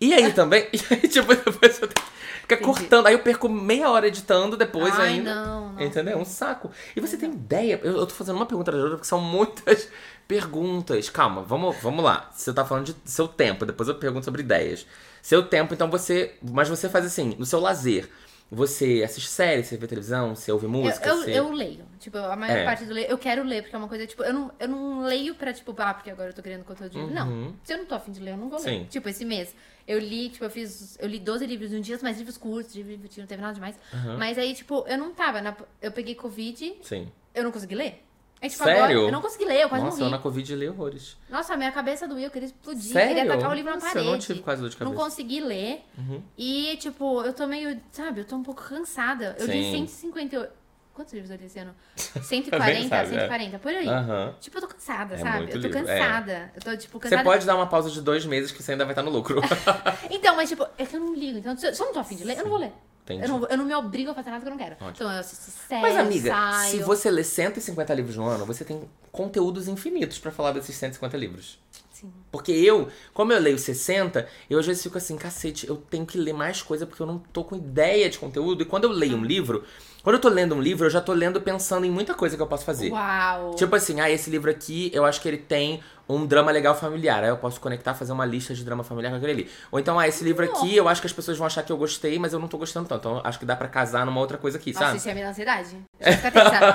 E aí também, e aí, tipo, depois eu ficar Entendi. cortando. Aí eu perco meia hora editando depois Ai, ainda. não, não. Entendeu? É um saco. E você tem ideia? Eu, eu tô fazendo uma pergunta da outra porque são muitas perguntas. Calma, vamos, vamos lá. Você tá falando de seu tempo, depois eu pergunto sobre ideias. Seu tempo, então você. Mas você faz assim, no seu lazer. Você assiste série, você vê televisão, você ouve música? eu, eu, você... eu leio. Tipo, a maior É. parte do leio, eu quero ler, porque é uma coisa, tipo, eu não, eu não leio pra, tipo, ah, porque agora eu tô criando conteúdo. Uhum. Não. Se eu não tô afim de ler, eu não vou ler. Sim. Tipo, esse mês, eu li, tipo, eu fiz. Eu li 12 livros em um dia, mas livros curtos, livros que não teve nada demais. Uhum. Mas aí, tipo, eu não tava. na- eu peguei Covid, Sim. eu não consegui ler. Aí, tipo, Sério? agora eu não consegui ler, eu quase Nossa, eu morri. na Covid li horrores. Nossa, a minha cabeça doía, eu queria explodir, Sério? queria tacar o livro na Nossa, parede. eu não tive quase dor de Não cabeça. consegui ler. Uhum. E, tipo, eu tô meio, sabe, eu tô um pouco cansada. Eu Sim. li 158. Quantos livros eu li esse ano? Nem 140, sabe, é. 140, por aí. Aham. Tipo, eu tô cansada, É sabe? Eu tô livro, é. cansada. Eu tô, tipo, Você cansada. pode dar uma pausa de dois meses que você ainda vai estar no lucro. Então, mas, tipo, é que eu não ligo. Então, se eu não tô afim de ler, eu não vou ler. Entendi. Eu não, eu não me obrigo a fazer nada que eu não quero. Ótimo. Então, eu assisto série, Mas, amiga, saio. se você lê 150 livros no ano, você tem conteúdos infinitos pra falar desses 150 livros. Sim. Porque eu, como eu leio 60, eu às vezes fico assim, cacete, eu tenho que ler mais coisa porque eu não tô com ideia de conteúdo. E quando eu leio um livro, quando eu tô lendo um livro, eu já tô lendo pensando em muita coisa que eu posso fazer. Uau! Tipo assim, ah, esse livro aqui, eu acho que ele tem um drama legal familiar. Aí eu posso conectar, fazer uma lista de drama familiar com aquele ali. Ou então, ah, esse livro aqui, eu acho que as pessoas vão achar que eu gostei, mas eu não tô gostando tanto. Então, acho que dá pra casar numa outra coisa aqui, Nossa, sabe? isso ia me dar ansiedade.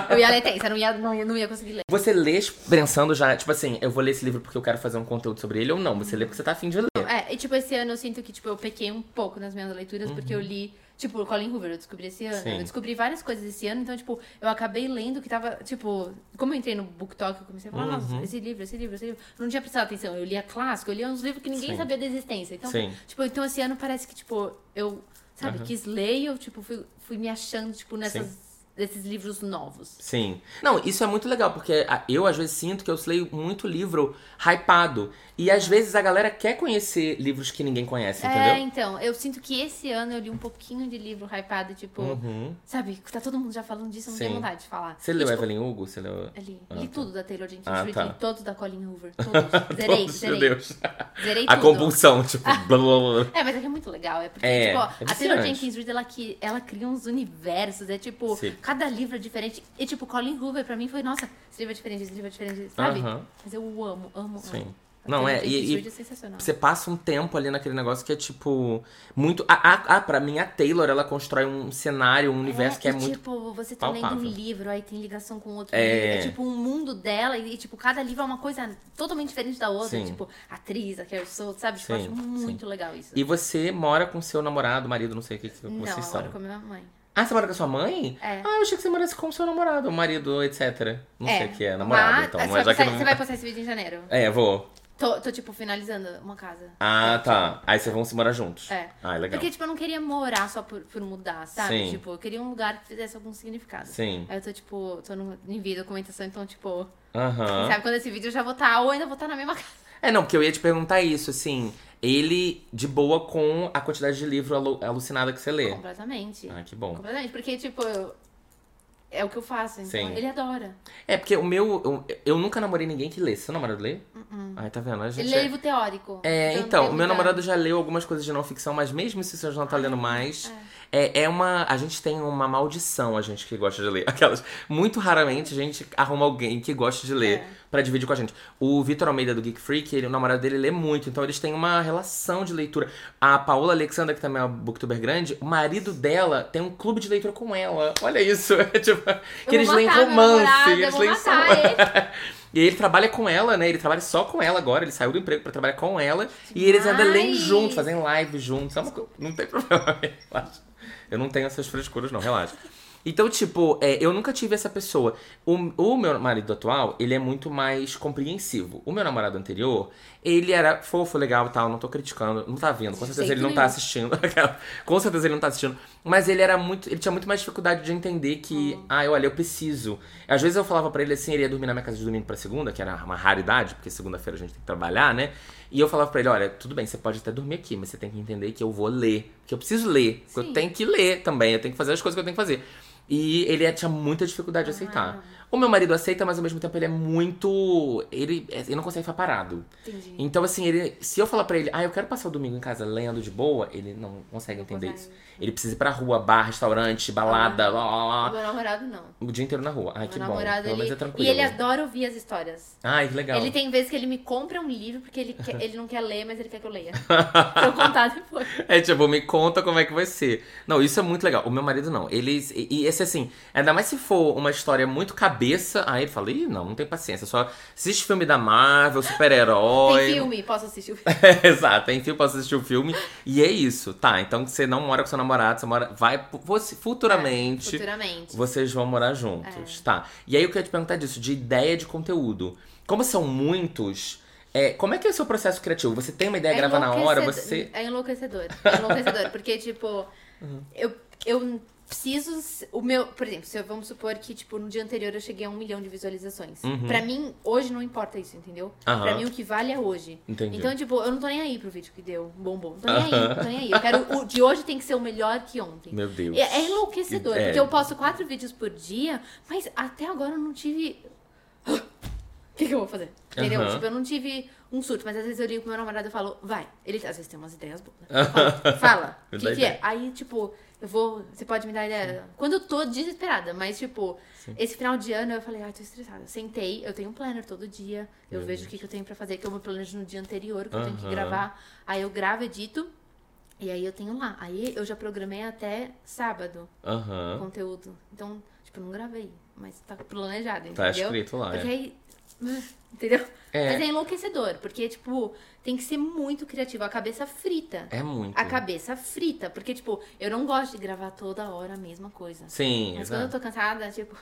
Eu ia. Eu ler tensa, não ia, não ia, não ia conseguir ler. Você lê pensando já, tipo assim, eu vou ler esse livro porque eu quero fazer um conteúdo sobre ele ou não. Você lê porque você tá afim de ler. É, e tipo, esse ano eu sinto que, tipo, eu pequei um pouco nas minhas leituras, porque eu li, tipo, o Colin Hoover, eu descobri esse ano. Sim. Eu descobri várias coisas esse ano, então, tipo, eu acabei lendo que tava, tipo, como eu entrei no BookTok, eu comecei a falar, Uhum. nossa, esse livro, esse livro, esse livro. Eu não tinha prestado atenção, eu lia clássico, eu lia uns livros que ninguém Sim. sabia da existência. Então, Sim. tipo, então esse ano parece que, tipo, eu, sabe, Uhum. quis ler e eu, tipo, fui, fui me achando, tipo, nessas, desses livros novos. Sim. Não, isso é muito legal, porque a- eu às vezes sinto que eu leio muito livro hypado. E às vezes a galera quer conhecer livros que ninguém conhece, É, entendeu? então, eu sinto que esse ano eu li um pouquinho de livro hypado, tipo, Uhum. sabe, tá todo mundo já falando disso, eu não Sim. tenho vontade de falar. Você E, leu tipo, Evelyn Hugo? Você leu. Eu li, Ah, li tá. tudo da Taylor Jenkins Ah, Reid, tá. li todos da Colin Hoover, todos. Zerei, Todos, zerei. Meu Deus. Zerei A tudo. compulsão, tipo, blá blá blá. É, mas é que é muito legal. É porque, É, tipo, ó, é a Taylor. Jenkins Reid, ela, ela cria uns universos. É tipo, Sim. Cada livro é diferente. E, tipo, Colin Hoover, pra mim, foi, nossa, esse livro é diferente, esse livro é diferente, sabe? Mas eu amo, amo, Sim. amo. Não, é. E, e é sensacional. você passa um tempo ali naquele negócio que é, tipo, muito. Ah, ah, pra mim, a Taylor, ela constrói um cenário, um universo que é e, muito. tipo, você tá lendo palpável. um livro, aí tem ligação com outro É. livro. É tipo um mundo dela e, tipo, cada livro é uma coisa totalmente diferente da outra. Sim. Tipo, atriz, a Carrie Soto, sabe? Tipo, eu Sim, acho muito legal isso. E você mora com seu namorado, marido, não sei o que, que Não, vocês são. agora com a minha mãe. Ah, você mora com a sua mãe? É. Ah, eu achei que você morasse com o seu namorado, marido, etc. Não sei o que é, namorado, mas- então. você, Mas vai já que não... você vai postar esse vídeo em janeiro. É, vou. Tô, tô, tipo, finalizando uma casa. Ah, tá. Aí vocês vão se morar juntos. É. Ah, legal. Porque, tipo, eu não queria morar só por, por mudar, sabe? Sim. Tipo, eu queria um lugar que fizesse algum significado. Sim. Aí eu tô, tipo, tô no, em vídeo, documentação, então, tipo, Aham. sabe quando esse vídeo eu já vou estar, ou ainda vou estar na mesma casa. É, não, porque eu ia te perguntar isso, assim. Ele de boa com a quantidade de livro alu- alucinada que você lê. Completamente. Ah, que bom. Completamente, porque, tipo, eu- é o que eu faço, então Sim. ele adora. É, porque o meu. Eu, eu nunca namorei ninguém que lê. Seu namorado lê? Ai, tá vendo? A gente Ele lê livro teórico. É, então, tem o meu namorado já leu algumas coisas de não ficção, mas mesmo se você já não tá lendo mais, é. É uma. A gente tem uma maldição, a gente que gosta de ler. Aquelas. Muito raramente a gente arruma alguém que gosta de ler É. pra dividir com a gente. O Vitor Almeida do Geek Freak, ele, o namorado dele lê muito, então eles têm uma relação de leitura. A Paola Alexandra, que também é uma booktuber grande, o marido dela tem um clube de leitura com ela. Olha isso. É tipo. Que Eu eles leem romance. namorado, eu eles leem. E ele trabalha com ela, né? Ele trabalha só com ela agora. Ele saiu do emprego pra trabalhar com ela. E eles ainda leem juntos, fazem live juntos. É uma Não tem problema, relaxa. Eu não tenho essas frescuras, não, relaxa. Então, tipo, é, eu nunca tive essa pessoa. O, o meu marido atual, ele é muito mais compreensivo. O meu namorado anterior, ele era fofo, legal e tal, não tô criticando, não tá vendo. Com certeza ele não tá assistindo. Com certeza ele não tá assistindo. Mas ele era muito. Ele tinha muito mais dificuldade de entender que, Hum. ah, olha, eu preciso. Às vezes eu falava pra ele assim, ele ia dormir na minha casa de domingo pra segunda, que era uma raridade, porque segunda-feira a gente tem que trabalhar, né? E eu falava pra ele, olha, tudo bem, você pode até dormir aqui, mas você tem que entender que eu vou ler. Que eu preciso ler. Que eu tenho que ler também. Eu tenho que fazer as coisas que eu tenho que fazer. E ele tinha muita dificuldade de aceitar. Ah. O meu marido aceita, mas ao mesmo tempo ele é muito. Ele, ele não consegue ficar parado. Entendi. Então, assim, ele, se eu falar pra ele, ah, eu quero passar o domingo em casa lendo de boa, ele não consegue entender consegue. isso. Ele precisa ir pra rua, bar, restaurante, balada, lá, lá, O lá, meu namorado não. o dia inteiro na rua. Ai, Meu que bom. namorado, Pelo ele... é tranquilo. E ele adora ouvir as histórias. Ai, que legal. Ele tem vezes que ele me compra um livro porque ele, quer- ele não quer ler, mas ele quer que eu leia. pra eu contar depois. É tipo, me conta como é que vai ser. Não, isso é muito legal. O meu marido não. Ele. E, e esse assim, ainda mais se for uma história muito cabeça, aí ele fala, ih, não, não tem paciência. Só assiste filme da Marvel, super-herói. Tem filme, posso assistir o filme. Exato, tem filme, posso assistir o filme. E é isso, tá? Então você não mora com seu namorado, você mora. Vai. Você, futuramente. Futuramente. Vocês vão morar juntos, tá? E aí eu queria te perguntar disso, de ideia de conteúdo. Como são muitos, é, como é que é o seu processo criativo? Você tem uma ideia, grava na hora, você. É enlouquecedor. É enlouquecedor. porque, tipo, Uhum. eu, eu preciso. O meu. Por exemplo, se eu, vamos supor que, tipo, no dia anterior eu cheguei a um milhão de visualizações. Uhum. Pra mim, hoje não importa isso, entendeu? Aham. Pra mim, o que vale é hoje. Entendi. Então, tipo, eu não tô nem aí pro vídeo que deu bombom. Não tô nem aí, não tô nem aí. Eu quero. O de hoje tem que ser o melhor que ontem. Meu Deus. É, é enlouquecedor, É. porque eu posto quatro vídeos por dia, mas até agora eu não tive. O que, que eu vou fazer? Entendeu? Aham. Tipo, eu não tive um surto, mas às vezes eu ligo pro meu namorado e falo, vai. Ele às vezes tem umas ideias boas. né? Fala, Fala. O que, que é? Aí, tipo, eu vou. Você pode me dar ideia? Quando eu tô desesperada, mas, tipo, esse final de ano eu falei, ai, tô estressada. Sentei, eu tenho um planner todo dia, eu Meu vejo o que, que eu tenho pra fazer, que eu me planejo no dia anterior, que eu tenho que gravar. Aí eu gravo, edito. E aí eu tenho lá. Aí eu já programei até sábado Aham. conteúdo. Então, tipo, eu não gravei, mas tá planejado, entendeu? Tá escrito lá, Porque é. aí. Entendeu? É. Mas é enlouquecedor, porque, tipo, tem que ser muito criativo. A cabeça frita. É muito. A cabeça frita. Porque, tipo, eu não gosto de gravar toda hora a mesma coisa. Sim, Mas quando eu exato. tô cansada, tipo.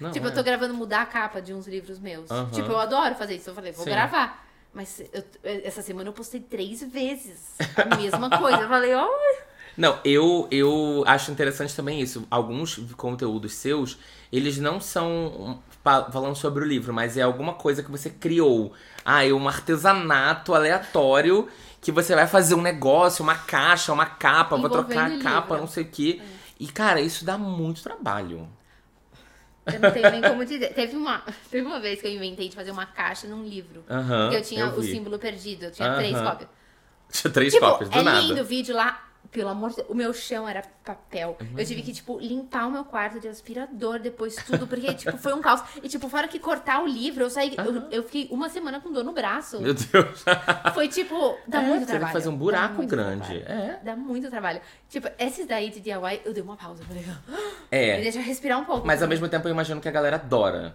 Não, tipo, é. eu tô gravando mudar a capa de uns livros meus. Tipo, eu adoro fazer isso. Eu falei, vou Sim. gravar. Mas eu- essa semana eu postei três vezes a mesma coisa. Eu falei, oh, Não, eu, eu acho interessante também isso. Alguns conteúdos seus, eles não são falando sobre o livro, mas é alguma coisa que você criou. Ah, é um artesanato aleatório que você vai fazer um negócio, uma caixa, uma capa, vou trocar a livro. capa, não sei o quê. E, cara, isso dá muito trabalho. Eu não tenho nem como dizer. Teve uma, teve uma vez que eu inventei de fazer uma caixa num livro. Porque eu tinha eu o vi. símbolo perdido. Eu tinha três Aham. cópias. Tinha três Tipo, cópias, do é nada. lindo o vídeo lá. Pelo amor de Deus, o meu chão era papel. Uhum. Eu tive que, tipo, limpar o meu quarto de aspirador depois tudo, porque, tipo, foi um caos. E, tipo, fora que cortar o livro, eu saí. Eu, eu fiquei uma semana com dor no braço. Meu Deus. Foi tipo, dá É, muito teve trabalho. fazer um buraco grande, trabalho. é. Dá muito trabalho. Tipo, esses daí de DIY, eu dei uma pausa. Falei, "Ah, É. me deixa respirar um pouco. Mas ao mesmo tempo eu imagino que a galera adora.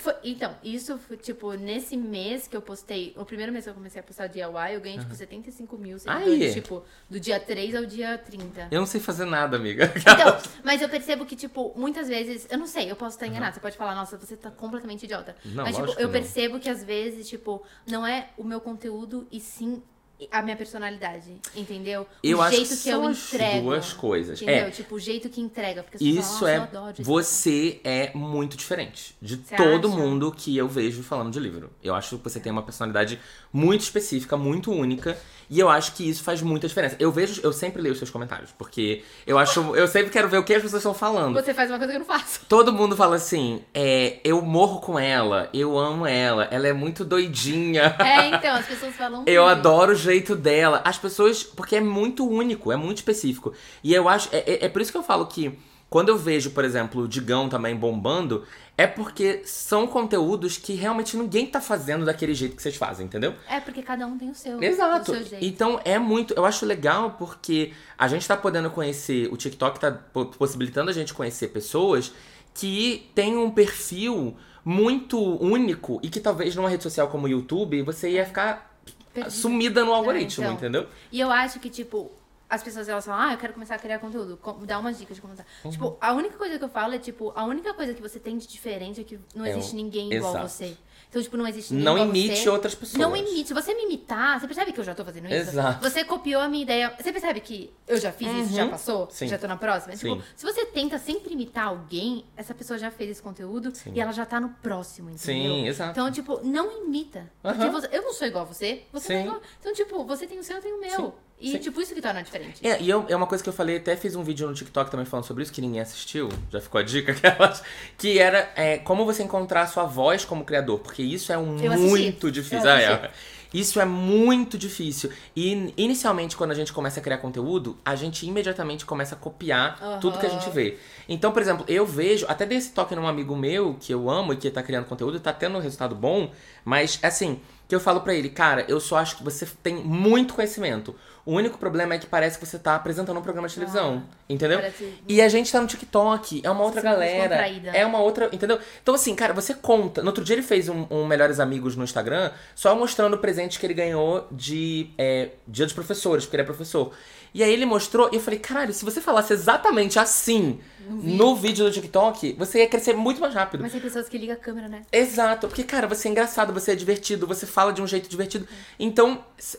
Foi- então, isso foi, tipo, nesse mês que eu postei, o primeiro mês que eu comecei a postar DIY, eu ganhei, tipo, 75 mil seguidores, tipo, do dia 3 ao dia 30. Eu não sei fazer nada, amiga. Então, mas eu percebo que, tipo, muitas vezes, eu não sei, eu posso estar enganada, você pode falar, nossa, você tá completamente idiota. Não, mas, tipo, eu percebo que às vezes, tipo, não é o meu conteúdo e sim a minha personalidade, entendeu? Eu o acho jeito que que, eu entrego. duas coisas. Entendeu? É. Tipo, o jeito que entrega. Porque Isso falam, é. "Nossa, eu adoro Você é muito diferente de Você todo acha? mundo que eu vejo falando de livro. Eu acho que você tem uma personalidade muito específica, muito única. E eu acho que isso faz muita diferença. Eu vejo, eu sempre leio os seus comentários, porque eu acho, eu sempre quero ver o que as pessoas estão falando. Você faz uma coisa que eu não faço. Todo mundo fala assim, é, eu morro com ela, eu amo ela, ela é muito doidinha. É, então, as pessoas falam. Eu muito. adoro o jeito dela. As pessoas. Porque é muito único, é muito específico. E eu acho. É, é- é por isso que eu falo que quando eu vejo, por exemplo, o Digão também bombando, é porque são conteúdos que realmente ninguém tá fazendo daquele jeito que vocês fazem, entendeu? É, porque cada um tem o seu. Exato. O seu jeito. Então é muito. Eu acho legal porque a gente tá podendo conhecer. O TikTok tá po- possibilitando a gente conhecer pessoas que têm um perfil muito único e que talvez numa rede social como o YouTube você ia ficar Perdida. sumida no algoritmo, então. entendeu? E eu acho que, tipo, as pessoas elas falam, ah, eu quero começar a criar conteúdo. Dá umas dicas de como começar. Uhum. Tipo, a única coisa que eu falo é, tipo, a única coisa que você tem de diferente é que não É existe ninguém igual Exato. você. Então, tipo, não existe ninguém Não imite você. outras pessoas. Não imite. Se você me imitar, você percebe que eu já tô fazendo isso? Exato. Você copiou a minha ideia. Você percebe que eu já fiz isso, já passou? Uhum. Sim. Já tô na próxima? Sim. Tipo, se você tenta sempre imitar alguém, essa pessoa já fez esse conteúdo Sim. e ela já tá no próximo, entendeu? Sim, exato. Então, tipo, não imita. Porque Aham. você- eu não sou igual a você, você não é Sim. igual. Então, tipo, você tem o seu, eu tenho o meu. Sim. E, Sim. tipo, isso que torna diferente. É, e eu- é uma coisa que eu falei, até fiz um vídeo no TikTok também falando sobre isso, que ninguém assistiu, já ficou a dica aquelas, que era é, como você encontrar a sua voz como criador, porque isso é um Eu assisti. muito difícil. Eu Ah, é. assisti. Isso é muito difícil. E inicialmente, quando a gente começa a criar conteúdo, a gente imediatamente começa a copiar Aham. tudo que a gente vê. Então, por exemplo, eu vejo, até dei esse toque num amigo meu que eu amo e que tá criando conteúdo, tá tendo um resultado bom, mas assim, que eu falo pra ele, cara, eu só acho que você tem muito conhecimento. O único problema é que parece que você tá apresentando um programa de televisão, entendeu? Parece- E a gente tá no TikTok, é uma outra Você é galera, é uma outra, entendeu? Então assim, cara, você conta. No outro dia ele fez um, um Melhores Amigos no Instagram, só mostrando presentes que ele ganhou de é, Dia dos Professores, porque ele é professor. E aí ele mostrou, e eu falei, caralho, se você falasse exatamente assim no vídeo do TikTok, você ia crescer muito mais rápido. Mas tem pessoas que ligam a câmera, né? Exato, porque, cara, você é engraçado, você é divertido, você fala de um jeito divertido. Então, se,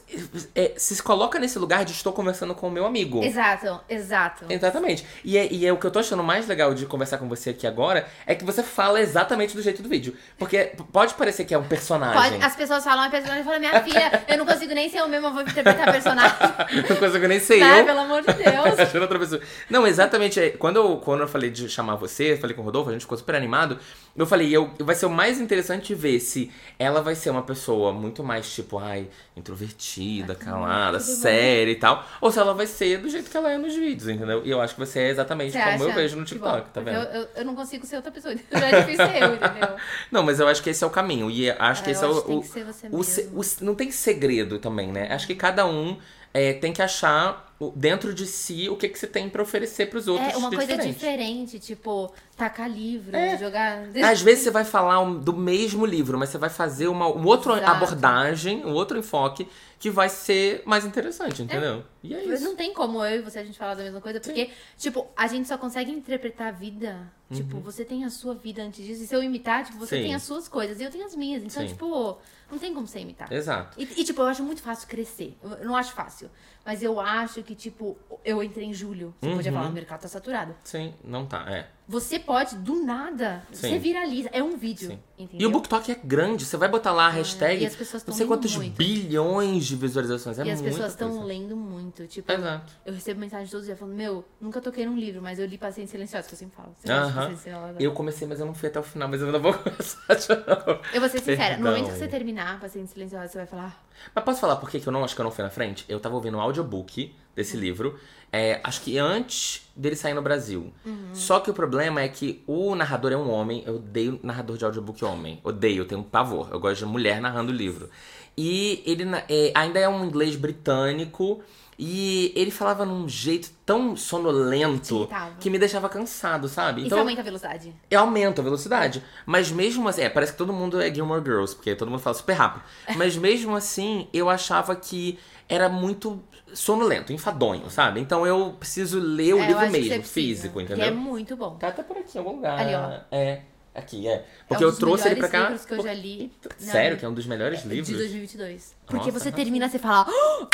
é, se coloca nesse lugar de estou conversando com o meu amigo. Exato, exato. Exatamente. E é, e é o que eu tô achando mais legal de conversar com você aqui agora é que você fala exatamente do jeito do vídeo. Porque pode parecer que é um personagem. Pode, as pessoas falam, a personagem fala, minha filha, eu não consigo nem ser eu mesma, eu vou interpretar personagem. Não consigo nem ser Né? eu. Pelo amor de Deus. Achando outra pessoa. Não, exatamente. é, Quando eu, quando eu falei de chamar você, falei com o Rodolfo, a gente ficou super animado. Eu falei, eu, vai ser o mais interessante ver se ela vai ser uma pessoa muito mais, tipo, ai, introvertida, calada, tudo e tal. Ou se ela vai ser do jeito que ela é nos vídeos, entendeu? E eu acho que você é exatamente Você como eu acha? vejo no Que TikTok, tá vendo? Eu, eu, eu não consigo ser outra pessoa. Já é difícil ser eu, entendeu? Não, mas eu acho que esse é o caminho. E acho que Ah, esse eu é o. que o- que o o- não tem segredo também, né? Acho que cada um é, tem que achar dentro de si o que, que você tem pra oferecer pros outros. É uma coisa diferente. diferente, tipo, tacar livro, É. jogar. Às vezes você vai falar do mesmo livro, mas você vai fazer uma, uma outra Exato. abordagem, um outro enfoque que vai ser mais interessante, entendeu? E é isso. Não tem como eu e você a gente falar da mesma coisa, porque, tipo, a gente só consegue interpretar a vida. Tipo, você tem a sua vida antes disso. E se eu imitar, tipo, você Uhum. Sim. tem as suas coisas e eu tenho as minhas. Então, Sim. tipo, não tem como você imitar. Exato. E, e, tipo, eu acho muito fácil crescer. Eu não acho fácil. Mas eu acho que, tipo, eu entrei em julho. Você podia Uhum. falar, o mercado tá saturado. Sim, não tá, é. Você pode, do nada, Sim. você viraliza. É um vídeo. E o BookTok é grande, você vai botar lá a hashtag, e as pessoas não sei quantos muito. bilhões de visualizações, é E as pessoas estão lendo muito. Tipo, Exato. eu recebo mensagem todos os dias falando, meu, nunca toquei num livro, mas eu li Paciência Silenciosa, que eu sempre falo. Paciência Silenciosa? Eu comecei, mas eu não fui até o final, mas eu ainda vou começar de novo. Eu vou ser sincera, no momento que você terminar Paciência Silenciosa, você vai falar, Mas posso falar por que eu não acho que eu não fui na frente? Eu tava ouvindo um audiobook desse livro, é, acho que antes dele sair no Brasil. Só que o problema é que o narrador é um homem, eu odeio narrador de audiobook homem. Odeio, eu tenho pavor. Eu gosto de mulher narrando o livro. E ele é, ainda é um inglês britânico. E ele falava num jeito tão sonolento que me deixava cansado, sabe? isso aumenta a velocidade. Eu aumento a velocidade. Mas mesmo assim, é, parece que todo mundo é Gilmore Girls, porque todo mundo fala super rápido. Mas mesmo assim, eu achava que era muito sonolento, enfadonho, sabe? Então eu preciso ler o É, livro você mesmo, físico, Que entendeu? é muito bom. Tá até por aqui, em algum lugar. Ali, ó. É, aqui, é. Porque é um eu trouxe ele pra cá. livros que eu já li. Sério, vida. que é um dos melhores De livros? 2022. Porque Nossa, você termina, você fala, "Oh!"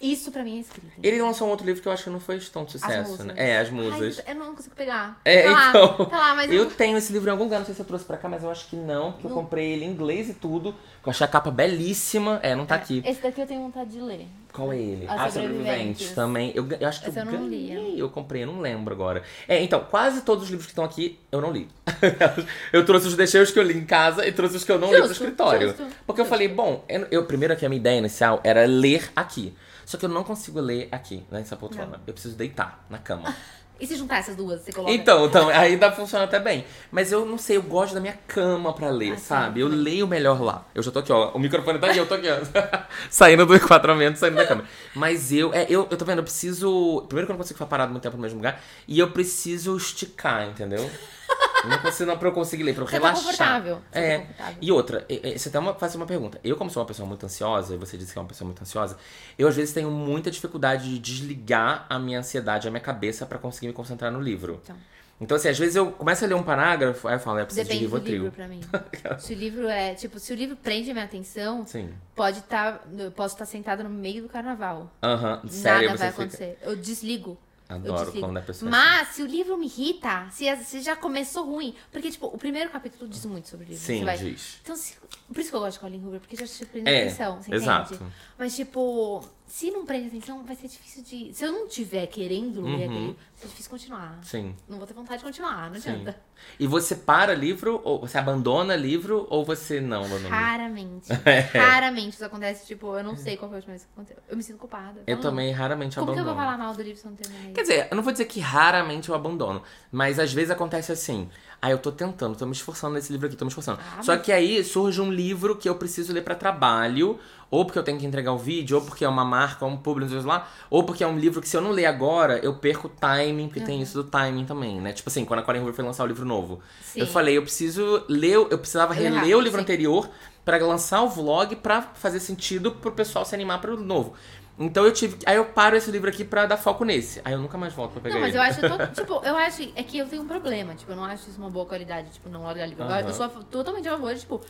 Isso pra mim é escrita. Ele lançou um outro livro que eu acho que não foi tão sucesso, né? É, As Musas. Ai, eu não consigo pegar. É, tá lá, então. Tá lá, mas Eu eu... tenho esse livro em algum lugar, não sei se eu trouxe pra cá, mas eu acho que não, porque eu Não. comprei ele em inglês e tudo. Eu achei a capa belíssima. É, não tá aqui. Esse daqui eu tenho vontade de ler. Qual é ele? As Ah, Sobreviventes. Também. Eu, eu acho que Essa eu, eu não li. Eu comprei, eu não lembro agora. É, então, quase todos os livros que estão aqui eu não li. eu trouxe os deixei os que eu li em casa e trouxe os que eu não li pro Justo, escritório. justo, Porque eu justo. falei, bom, eu, eu- primeiro aqui a minha ideia inicial era ler aqui. Só que eu não consigo ler aqui, nessa poltrona. Não. Eu preciso deitar na cama. E se juntar essas duas, você coloca... Então, então, aí dá funciona até bem. Mas eu não sei, eu gosto da minha cama pra ler, Ah, sim, sabe? Eu também. leio melhor lá. Eu já tô aqui, ó. O microfone tá aí, eu tô aqui, ó. saindo do enquadramento, saindo da cama. Mas eu, é, eu, eu tô vendo, eu preciso. Primeiro que eu não consigo ficar parado muito tempo no mesmo lugar. E eu preciso esticar, entendeu? Não consigo, não pra eu conseguir ler, pra eu Você tá relaxar. confortável, você tá é. confortável. E outra, você até uma, faz uma pergunta. Eu, como sou uma pessoa muito ansiosa, e você disse que é uma pessoa muito ansiosa, eu às vezes tenho muita dificuldade de desligar a minha ansiedade, a minha cabeça pra conseguir me concentrar no livro. Então. Então, assim, às vezes eu começo a ler um parágrafo, aí eu falo, é, eu preciso Depende de do Rivotril. livro pra mim. se o livro é, tipo, se o livro prende minha atenção, Sim. pode estar, eu posso estar sentada no meio do carnaval. Aham, sério, Nada vai fica... acontecer. Eu desligo. Adoro quando a pessoa é Mas se o livro me irrita, se, se já começou ruim, porque tipo, o primeiro capítulo diz muito sobre o livro. Sim, vai... diz. Então, se- por isso que eu gosto de Colin Hoover, porque já te prende É, atenção, você exato. entende? Mas tipo, se não prestar atenção, vai ser difícil de. Se eu não tiver querendo ler Uhum. aquele vai ser difícil continuar. Sim. Não vou ter vontade de continuar, não Sim. adianta. E você para livro, ou você abandona livro, ou você não abandona? Raramente. É. Raramente isso acontece. Tipo, eu não sei qual foi a última vez que aconteceu. Eu me sinto culpada. Eu Falo, também raramente Como que eu abandono. vou falar mal do livro se eu não terminei? Quer dizer, eu não vou dizer que raramente eu abandono, mas às vezes acontece assim. Ah, eu tô tentando, tô me esforçando nesse livro aqui, tô me esforçando. Ah, Só que aí surge um livro que eu preciso ler pra trabalho, ou porque eu tenho que entregar o vídeo, ou porque é uma marca, um público, sei lá, ou porque é um livro que se eu não ler agora, eu perco o timing, porque tem isso do timing também, né? Tipo assim, quando a Corinne Hoover foi lançar o livro novo. Sim. Eu falei, eu preciso ler, eu precisava Ler reler rápido, o livro sim. anterior pra lançar o vlog pra fazer sentido pro pessoal se animar pro novo. Então eu tive. Aí eu paro esse livro aqui pra dar foco nesse. Aí eu nunca mais volto pra pegar Não, mas ele. eu acho, to- tipo, eu acho é que eu tenho um problema, tipo, eu não acho isso uma boa qualidade, tipo, não largar livro. Eu- Aham. Eu sou totalmente a favor, de, tipo,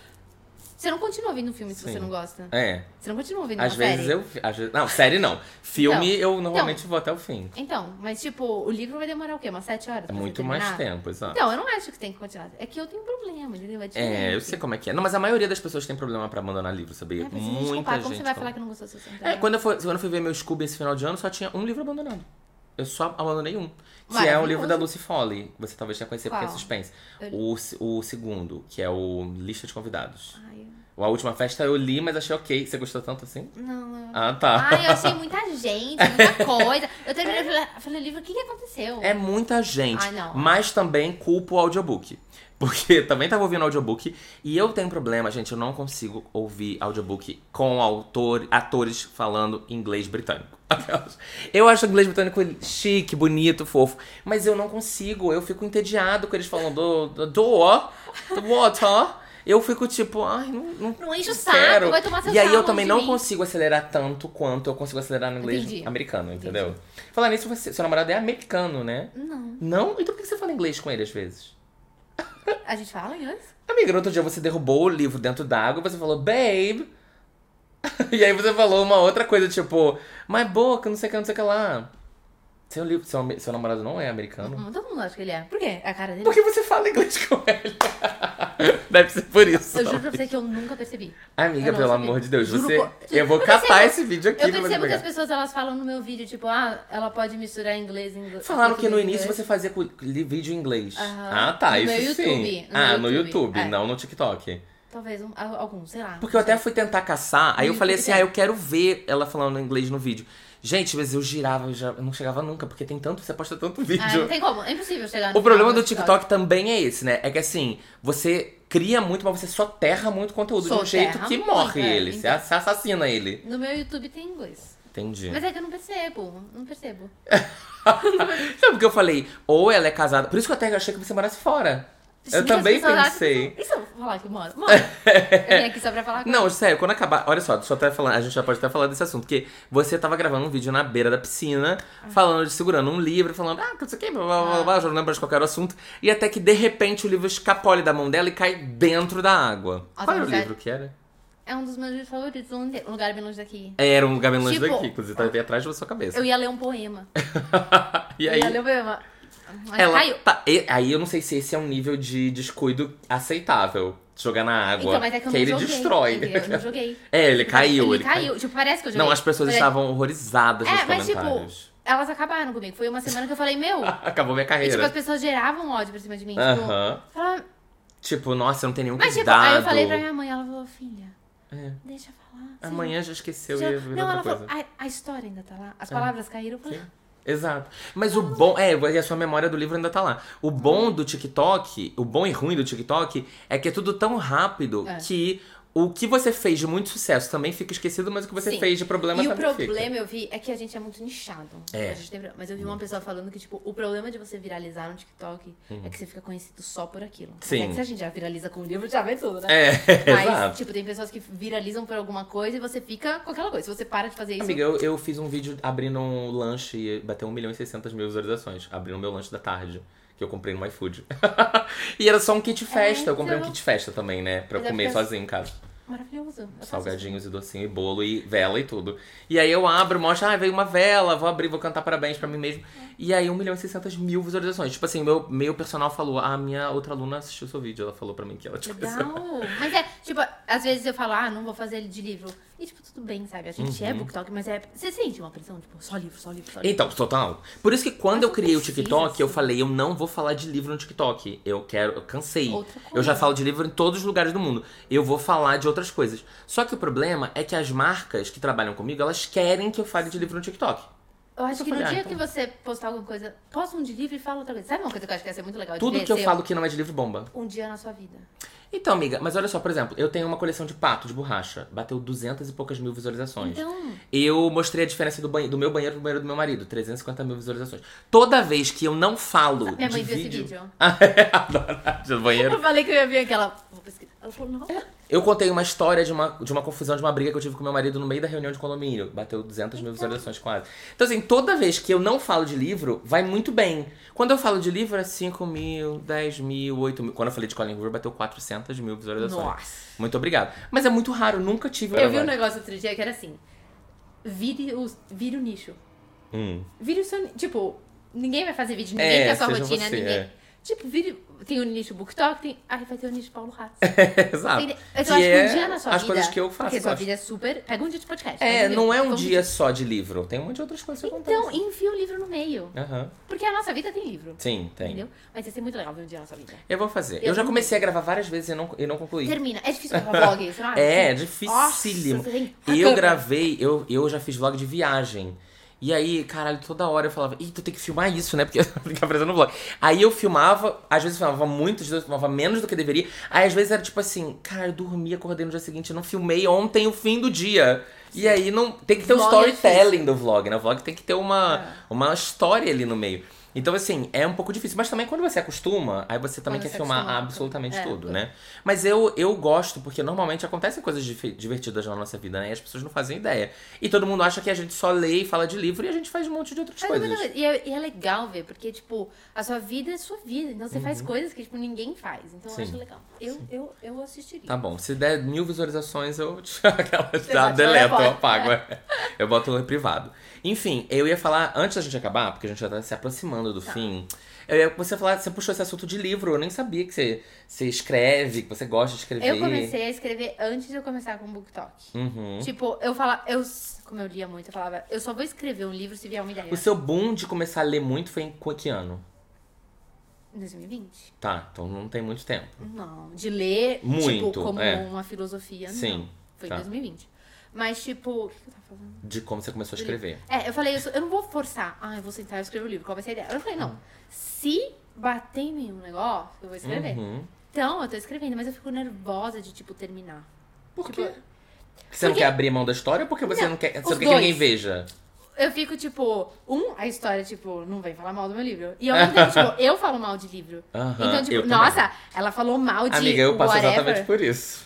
você não continua vendo um filme se Sim. você não gosta. É. Você não continua vendo Às uma vezes série. eu. Às vezes, não, série não. Filme Então, eu normalmente vou até o fim. Então, mas tipo, o livro vai demorar o quê? Umas sete horas? É muito mais tempo, exato. Então, eu não acho que tem que continuar. É que eu tenho um problema, entendeu? É. É, eu sei como é que é. Não, mas a maioria das pessoas tem problema pra abandonar livro, sabia? É, Muita gente. Como você vai fala. falar que não gostou do seu? É, quando eu, for, quando eu fui ver meu Scooby esse final de ano, só tinha um livro abandonado. Eu só abandonei um. Que é o Maravilhoso. livro da Lucy Foley. Você talvez tenha conhecido porque é Qual? suspense. Eu- O, o segundo, que é o Lista de Convidados. Ai, eu- A última festa eu li, mas achei ok. Você gostou tanto assim? Não, eu... Ah, tá. Ai, eu achei muita gente, muita coisa. Eu terminei e falei, falei, livro, o que que aconteceu? É muita gente. Ai, não. Mas também culpo o audiobook. Porque também tava ouvindo audiobook e eu tenho problema, gente, eu não consigo ouvir audiobook com autor, atores falando inglês britânico. Eu acho o inglês britânico chique, bonito, fofo, mas eu não consigo, eu fico entediado com eles falando do, do do water. Eu fico tipo, ai, não, não, Não enche o quero. saco, vai tomar seu E aí eu também não mim. consigo acelerar tanto quanto eu consigo acelerar no inglês Entendi. americano, entendeu? Falar nisso, você, seu namorado é americano, né? Não. Não? Então por que você fala inglês com ele às vezes? A gente fala inglês? Amiga, no outro dia você derrubou o livro dentro d'água e você falou, babe. e aí você falou uma outra coisa, tipo, my book, não sei o que, não sei o que lá. Seu, livro, seu, seu namorado não é americano? Hum, Todo mundo acha que ele é. Por quê? A cara dele? Por que você fala inglês com ele? Deve ser por isso. Eu juro pra você que eu nunca percebi. Amiga, não pelo sabia. amor de Deus, Juro você. por- Eu vou Eu catar percebo- esse vídeo aqui Eu percebo que as pessoas elas falam no meu vídeo, tipo, ah, ela pode misturar inglês e inglês. Falaram que no início inglês. você fazia vídeo em inglês. Aham. Ah, tá, No isso meu sim. YouTube, no ah, meu no YouTube, YouTube, é. não no TikTok. Talvez um, al- algum, sei lá. Porque eu até fui tentar caçar, aí No eu falei YouTube assim, ah, tem. eu quero ver ela falando inglês no vídeo. Gente, mas eu girava, eu, já, eu não chegava nunca, porque tem tanto, você posta tanto Ah, vídeo. não tem como. É impossível chegar no o problema do TikTok também é esse, né? É que assim, você cria muito, mas você soterra muito conteúdo de um jeito que muito, morre é, ele, você então. você assassina ele. No meu YouTube tem inglês. Entendi. Mas é que eu não percebo. Não percebo. Sabe o que eu falei? Ou ela é casada. Por isso que eu até achei que você morasse fora. Eu também acham pensei. E se eu falar que moro? Moro. eu vim aqui só pra falar com Não, sério, quando acabar. Olha só, deixa eu até falar. A gente já pode até falar desse assunto. Porque você tava gravando um vídeo na beira da piscina, falando de segurando um livro, falando, ah, não sei o que, blá blá blá, blá, já não lembro de qualquer assunto. E até que de repente o livro escapole da mão dela e cai dentro da água. Nossa, Qual era o é- livro que era? É um dos meus livros favoritos. Um lugar bem longe daqui. Era um lugar bem longe Tipo, daqui, inclusive tá bem atrás da sua cabeça. Eu ia ler um poema. e Eu aí? ia ler um poema. Mas Ela caiu. tá- e- aí eu não sei se esse é um nível de descuido aceitável. Jogar na água. Então, mas é que eu não ele joguei. destrói. entendeu? Eu não joguei. É, ele caiu. Ele, caiu. Tipo, parece que eu joguei. Não, as pessoas Mas- estavam horrorizadas nos É, mas tipo, comentários. elas acabaram comigo. Foi uma semana que eu falei, meu. Acabou minha E, tipo, carreira. as pessoas geravam ódio pra cima de mim. Tipo, Aham. falavam- Tipo, nossa, não tem nenhum Mas, tipo, cuidado. aí eu falei pra minha mãe, ela falou, filha, É. deixa eu falar. Sim. Amanhã já esqueceu Já- e Não, ela coisa. falou, a, a história ainda tá lá. As palavras caíram. Eu falei, Exato. Mas o bom. É, e a sua memória do livro ainda tá lá. O bom do TikTok, o bom e ruim do TikTok, é que é tudo tão rápido É. que o que você fez de muito sucesso também fica esquecido, mas o que você Sim. fez de problema E o também fica. problema eu vi é que a gente é muito nichado. É. A gente tem- mas eu vi uma pessoa falando que, tipo, o problema de você viralizar no TikTok é que você fica conhecido só por aquilo. Uhum. Sim. É que se a gente já viraliza com o livro, já vê tudo, né? É, Mas, exato. tipo, tem pessoas que viralizam por alguma coisa e você fica com aquela coisa. Se você para de fazer isso. Amiga, eu, eu fiz um vídeo abrindo um lanche e bateu 1 milhão e 600 mil visualizações. Abrindo meu lanche da tarde, que eu comprei no iFood. e era só um kit festa. eu comprei um então. kit festa também, né? Pra eu é comer porque- sozinho em casa. Maravilhoso. Salgadinhos e docinho e bolo e vela e tudo. E aí eu abro, mostro, ah, veio uma vela, vou abrir, vou cantar parabéns pra mim mesmo. E aí 1 milhão e 600 mil visualizações. Tipo assim, meu, meu personal falou, a minha outra aluna assistiu seu vídeo, ela falou pra mim que ela te conheceu. Legal. Mas é, tipo, às vezes eu falo, ah, não vou fazer ele de livro. E, tipo, tudo bem, sabe? A gente é Uhum. BookTok, mas é. Você sente uma pressão, tipo, só livro, só livro, só livro. Então, total. Por isso que quando eu criei o precisa, TikTok, eu assim. falei, eu não vou falar de livro no TikTok. Eu quero, eu cansei. Outra Eu já falo de livro em todos os lugares do mundo. Eu vou falar de outras coisas. Só que o problema é que as marcas que trabalham comigo, elas querem que eu fale de livro no TikTok. Eu acho Eu que no falei, ah, dia então. que você postar alguma coisa, posta um de livro e fala outra coisa. Sabe uma coisa que eu acho que ia ser muito legal de Tudo ver? que eu falo que não é de livro bomba. Um dia na sua vida. Então, amiga, mas olha só, por exemplo, eu tenho uma coleção de pato de borracha. Bateu 200 e poucas mil visualizações. Então, Eu mostrei a diferença do, banhe- do meu banheiro pro banheiro do meu marido. 350 mil visualizações. Toda vez que eu não falo minha de mãe viu esse vídeo... vídeo. Ah, é? Adoro. Do banheiro. Eu falei que eu ia vir aquela. Vou pesquisar. Ela falou, não. Eu contei uma história de uma, de uma confusão, de uma briga que eu tive com meu marido no meio da reunião de condomínio. Bateu 200 mil visualizações quase. Então, assim, toda vez que eu não falo de livro, vai muito bem. Quando eu falo de livro, é 5 mil, 10 mil, 8 mil. Quando eu falei de Colin Hoover, bateu 400 mil visualizações. Nossa. Muito obrigado. Mas é muito raro, nunca tive Eu vi um negócio outro dia que era assim: vire o, vire o nicho. Hum. Vire o seu. Tipo, ninguém vai fazer vídeo, ninguém É, quer a sua rotina, você, ninguém. é. Tipo, vire. Tem o nicho BookTok, tem. Aí vai ter o nicho Paulo Ratz. Exato. Tem- Eu acho que é um dia na sua as vida. coisas que eu faço. Porque sua acho. vida é super. Pega um dia de podcast. É, não é um Vamos- dia só de livro. Tem um monte de outras coisas que acontecem. Então, enfia o livro no meio. Aham. Porque a nossa vida tem livro. Sim, tem. Entendeu? Mas ia ser muito legal ver um dia na sua vida. Eu vou fazer. Eu Eu, já comecei a gravar várias vezes e não, e não concluí. Termina. É difícil gravar vlog, você não acha? É, Nossa, dificílimo. você tem Eu gravei, eu, eu já fiz vlog de viagem. E aí, caralho, toda hora eu falava, ih, tu tem que filmar isso, né? Porque fica aparecendo no vlog. Aí eu filmava, às vezes eu filmava muito, às vezes eu filmava menos do que deveria. Aí às vezes era tipo assim, cara, eu dormi, acordei no dia seguinte, eu não filmei ontem o fim do dia. E aí não. Tem que ter o Vlog é storytelling do vlog, né? O vlog tem que ter uma, É. uma história ali no meio. Então, assim, é um pouco difícil. Mas também quando você acostuma, aí você também Quando quer você filmar acostuma, absolutamente é. tudo, né? Mas eu, eu gosto, porque normalmente acontecem coisas divertidas na nossa vida, né? E as pessoas não fazem ideia. E todo mundo acha que a gente só lê e fala de livro e a gente faz um monte de outras Faz coisas. E é, e é legal ver, porque, tipo, a sua vida é sua vida. Então você faz coisas que, tipo, ninguém faz. Então eu Uhum. Sim. acho legal. Eu, eu, eu assistiria. Tá bom, se der mil visualizações, eu aquela já deleto, eu apago. é. Eu boto no privado. Enfim, eu ia falar, antes da gente acabar, porque a gente já tá se aproximando do fim. Eu ia, você falar, você puxou esse assunto de livro, eu nem sabia que você, você escreve, que você gosta de escrever. Eu comecei a escrever antes de eu começar com o BookTok. Uhum. Tipo, eu falava, eu, como eu lia muito, eu falava, eu só vou escrever um livro se vier uma ideia. O seu boom de começar a ler muito foi em qu- que ano? Em 2020? Tá, então não tem muito tempo. Não. De ler, Muito, tipo, como é. uma filosofia, Sim, não. Foi tá. em 2020. Mas, tipo, o que eu tava falando? De como você começou a escrever. É, eu falei, eu, sou- eu não vou forçar. Ah, eu vou sentar e escrever o livro. Qual vai ser a ideia? Eu falei, não. Se bater em mim um negócio, eu vou escrever. Uhum. Então, eu tô escrevendo, mas eu fico nervosa de, tipo, terminar. Por Tipo, quê? Você não porque- quer abrir mão da história ou porque você não, Não, quer, você não quer que ninguém veja? Eu fico, tipo, um, a história, tipo, não vem falar mal do meu livro. E ao mesmo tempo, tipo, eu falo mal de livro. Aham, então, eu tipo, também. nossa, ela falou mal de Amiga, eu passo whatever. exatamente por isso.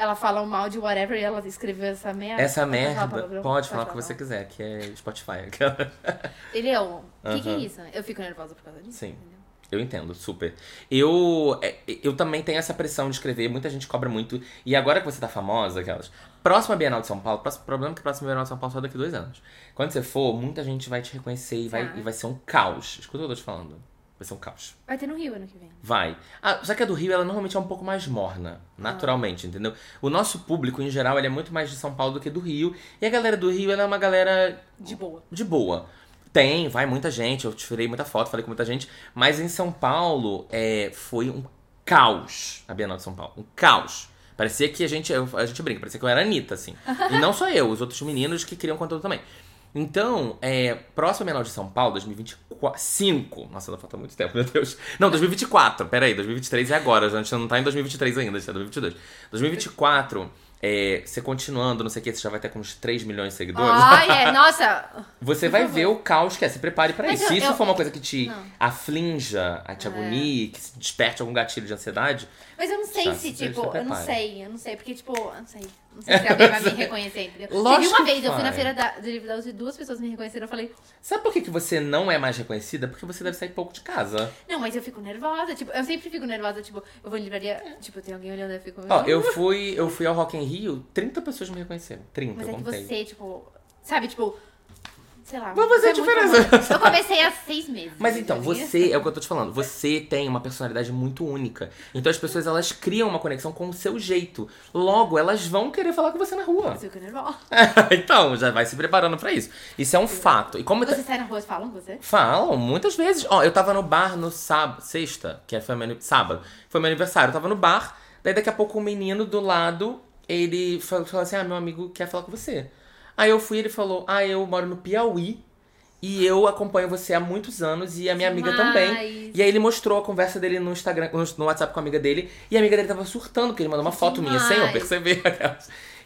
Ela falou mal de whatever e ela escreveu essa merda. Essa Pode falar merda, pode falar o que você quiser, que é Spotify. Entendeu? O que, que é isso? Eu fico nervosa por causa disso. Sim. entendeu? Eu entendo, super. Eu, é, eu também tenho essa pressão de escrever, muita gente cobra muito. E agora que você tá famosa, aquelas. Próxima Bienal de São Paulo, próximo problema é que a próxima Bienal de São Paulo só daqui a dois anos. Quando você for, muita gente vai te reconhecer e vai, Tá. e vai ser um caos. Escuta o que eu tô te falando. Vai ser um caos. Vai ter no Rio ano que vem. Vai. Ah, só que a do Rio, ela normalmente é um pouco mais morna, naturalmente, entendeu? O nosso público, em geral, ele é muito mais de São Paulo do que do Rio. E a galera do Rio, ela é uma galera De boa. de boa. Tem, vai muita gente, eu tirei muita foto, falei com muita gente. Mas em São Paulo, é, foi um caos a Bienal de São Paulo. Um caos. Parecia que a gente, a gente brinca, parecia que eu era a Anitta, assim. e não só eu, os outros meninos que queriam conteúdo também. Então, é, próxima Bienal de São Paulo, 2025. Nossa, ainda falta muito tempo, meu Deus. Não, 2024. Peraí, 2023 é agora. A gente não tá em 2023 ainda, a gente tá em 2022. 2024, é, você continuando, não sei o que, você já vai ter com uns 3 milhões de seguidores. Ai, é, nossa. Você vai ver o caos que é. Se prepare pra Mas isso. Se isso eu- for uma coisa que te Não. É. aflinja, te agonie, que desperte algum gatilho de ansiedade, Mas eu não sei se, tipo, se eu não sei, eu não sei, porque, tipo, eu não sei. Não sei se alguém vai me reconhecer, entendeu? Lógico Teve uma vez, eu fui na feira da, do livro da USP, duas pessoas me reconheceram, eu falei, sabe por que, que você não é mais reconhecida? Porque você deve sair pouco de casa. não, mas eu fico nervosa, tipo, eu sempre fico nervosa, tipo, eu vou em livraria, tipo, tem alguém olhando, eu fico... Ó, eu fui, eu fui ao Rock in Rio, 30 pessoas me reconheceram. 30, Mas eu é que contei. você, tipo, sabe, tipo, sei lá. Vai fazer a é muito diferença. Eu comecei há seis meses. Mas então, você, é o que eu tô te falando, você tem uma personalidade muito única. Então as pessoas, elas criam uma conexão com o seu jeito. Logo, elas vão querer falar com você na rua. Eu fico nervosa. então, já vai se preparando pra isso. Isso é um fato. E como... Você sai na rua e falam com você? Falam, muitas vezes. Ó, eu tava no bar no sábado, sexta, que foi meu, sábado, foi meu aniversário. Eu tava no bar, daí daqui a pouco um menino do lado, ele falou assim: Ah, meu amigo quer falar com você. Aí eu fui e ele falou: Ah, eu moro no Piauí. E eu acompanho você há muitos anos e a minha amiga Demais. também. E aí ele mostrou a conversa dele no Instagram, no, WhatsApp com a amiga dele. E a amiga dele tava surtando, porque ele mandou uma foto minha sem eu perceber.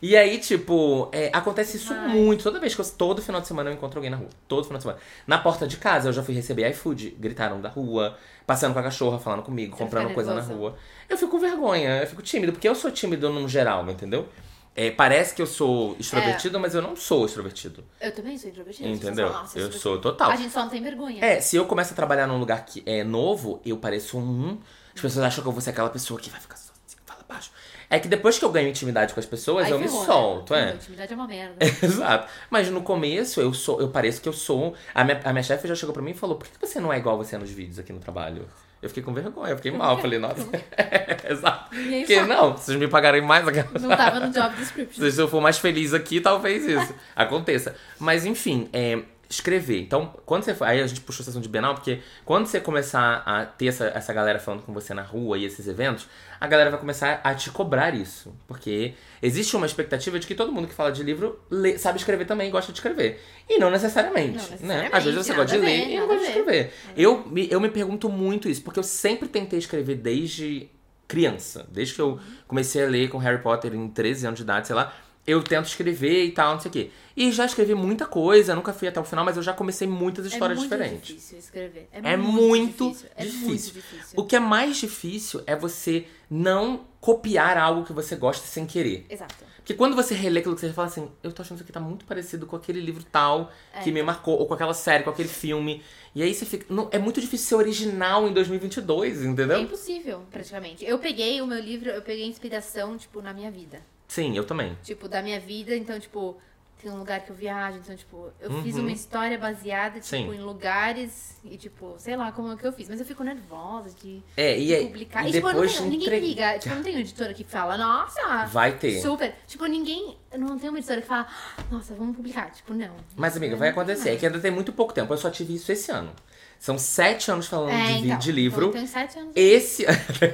E aí, tipo, é, acontece isso muito. Toda vez que eu, todo final de semana eu encontro alguém na rua. Todo final de semana. Na porta de casa eu já fui receber iFood. Gritaram da rua, passando com a cachorra, falando comigo, Você comprando coisa na rua. Eu fico com vergonha, eu fico tímido, porque eu sou tímido no geral, entendeu? É, parece que eu sou extrovertido, mas eu não sou extrovertido. Eu também sou introvertida. Entendeu? As pessoas falam, "Nossa, Eu sou total. A gente só não tem vergonha. É, se eu começo a trabalhar num lugar que é novo, eu pareço um. As pessoas acham que eu vou ser aquela pessoa que vai ficar só assim, fala baixo. É que depois que eu ganho intimidade com as pessoas, Aí eu me ferrou, né? solto, é. Não, Intimidade é uma merda. Exato. Mas no começo eu sou, eu pareço que eu sou. A minha, a minha chefe já chegou pra mim e falou: por que você não é igual você nos vídeos aqui no trabalho? Eu fiquei com vergonha, eu fiquei mal. Falei, nossa. Exato. Porque não, vocês me pagarem mais, aquela- Não tava no job description. se eu for mais feliz aqui, talvez isso aconteça. Mas enfim, é, escrever. Então, quando você. Aí a gente puxou a sessão de Bienal, porque quando você começar a ter essa, essa galera falando com você na rua e esses eventos, a galera vai começar a te cobrar isso. Porque existe uma expectativa de que todo mundo que fala de livro lê- sabe escrever também e gosta de escrever. E não necessariamente. Não né? necessariamente, Às vezes você gosta de ler e não gosta de ver. escrever. Eu me, eu me pergunto muito isso, porque eu sempre tentei escrever desde criança. Desde que eu comecei a ler com Harry Potter em 13 anos de idade, sei lá. Eu tento escrever e tal, não sei o quê. E já escrevi muita coisa, nunca fui até o final, mas eu já comecei muitas histórias é muito diferentes. difícil escrever. É, É muito difícil. É difícil. muito difícil. O que é mais difícil é você não copiar algo que você gosta sem querer. Exato. Porque quando você relê aquilo que você fala assim, eu tô achando isso aqui tá muito parecido com aquele livro tal que me marcou, ou com aquela série, com aquele filme. E aí você fica. Não, é muito difícil ser original em 2022, É entendeu? impossível, praticamente. Eu peguei o meu livro, eu peguei inspiração, tipo, na minha vida. Sim, eu também. Tipo, da minha vida, então, tipo, tem um lugar que eu viajo, então, tipo, eu Uhum. fiz uma história baseada, tipo, Sim. em lugares e, tipo, sei lá como é que eu fiz. Mas eu fico nervosa de, É, e de aí. publicar. E E, tipo, não depois tenho- ninguém entre- liga. Tipo, não tenho editora que fala, nossa, Vai ter. super. Tipo, ninguém. Não tenho uma editora que fala, nossa, vamos publicar. Tipo, não. Mas, amiga, vai acontecer. É que ainda tem muito pouco tempo. Eu só tive isso esse ano. São sete anos falando É, de, então, de livro. Eu tenho sete anos. Esse,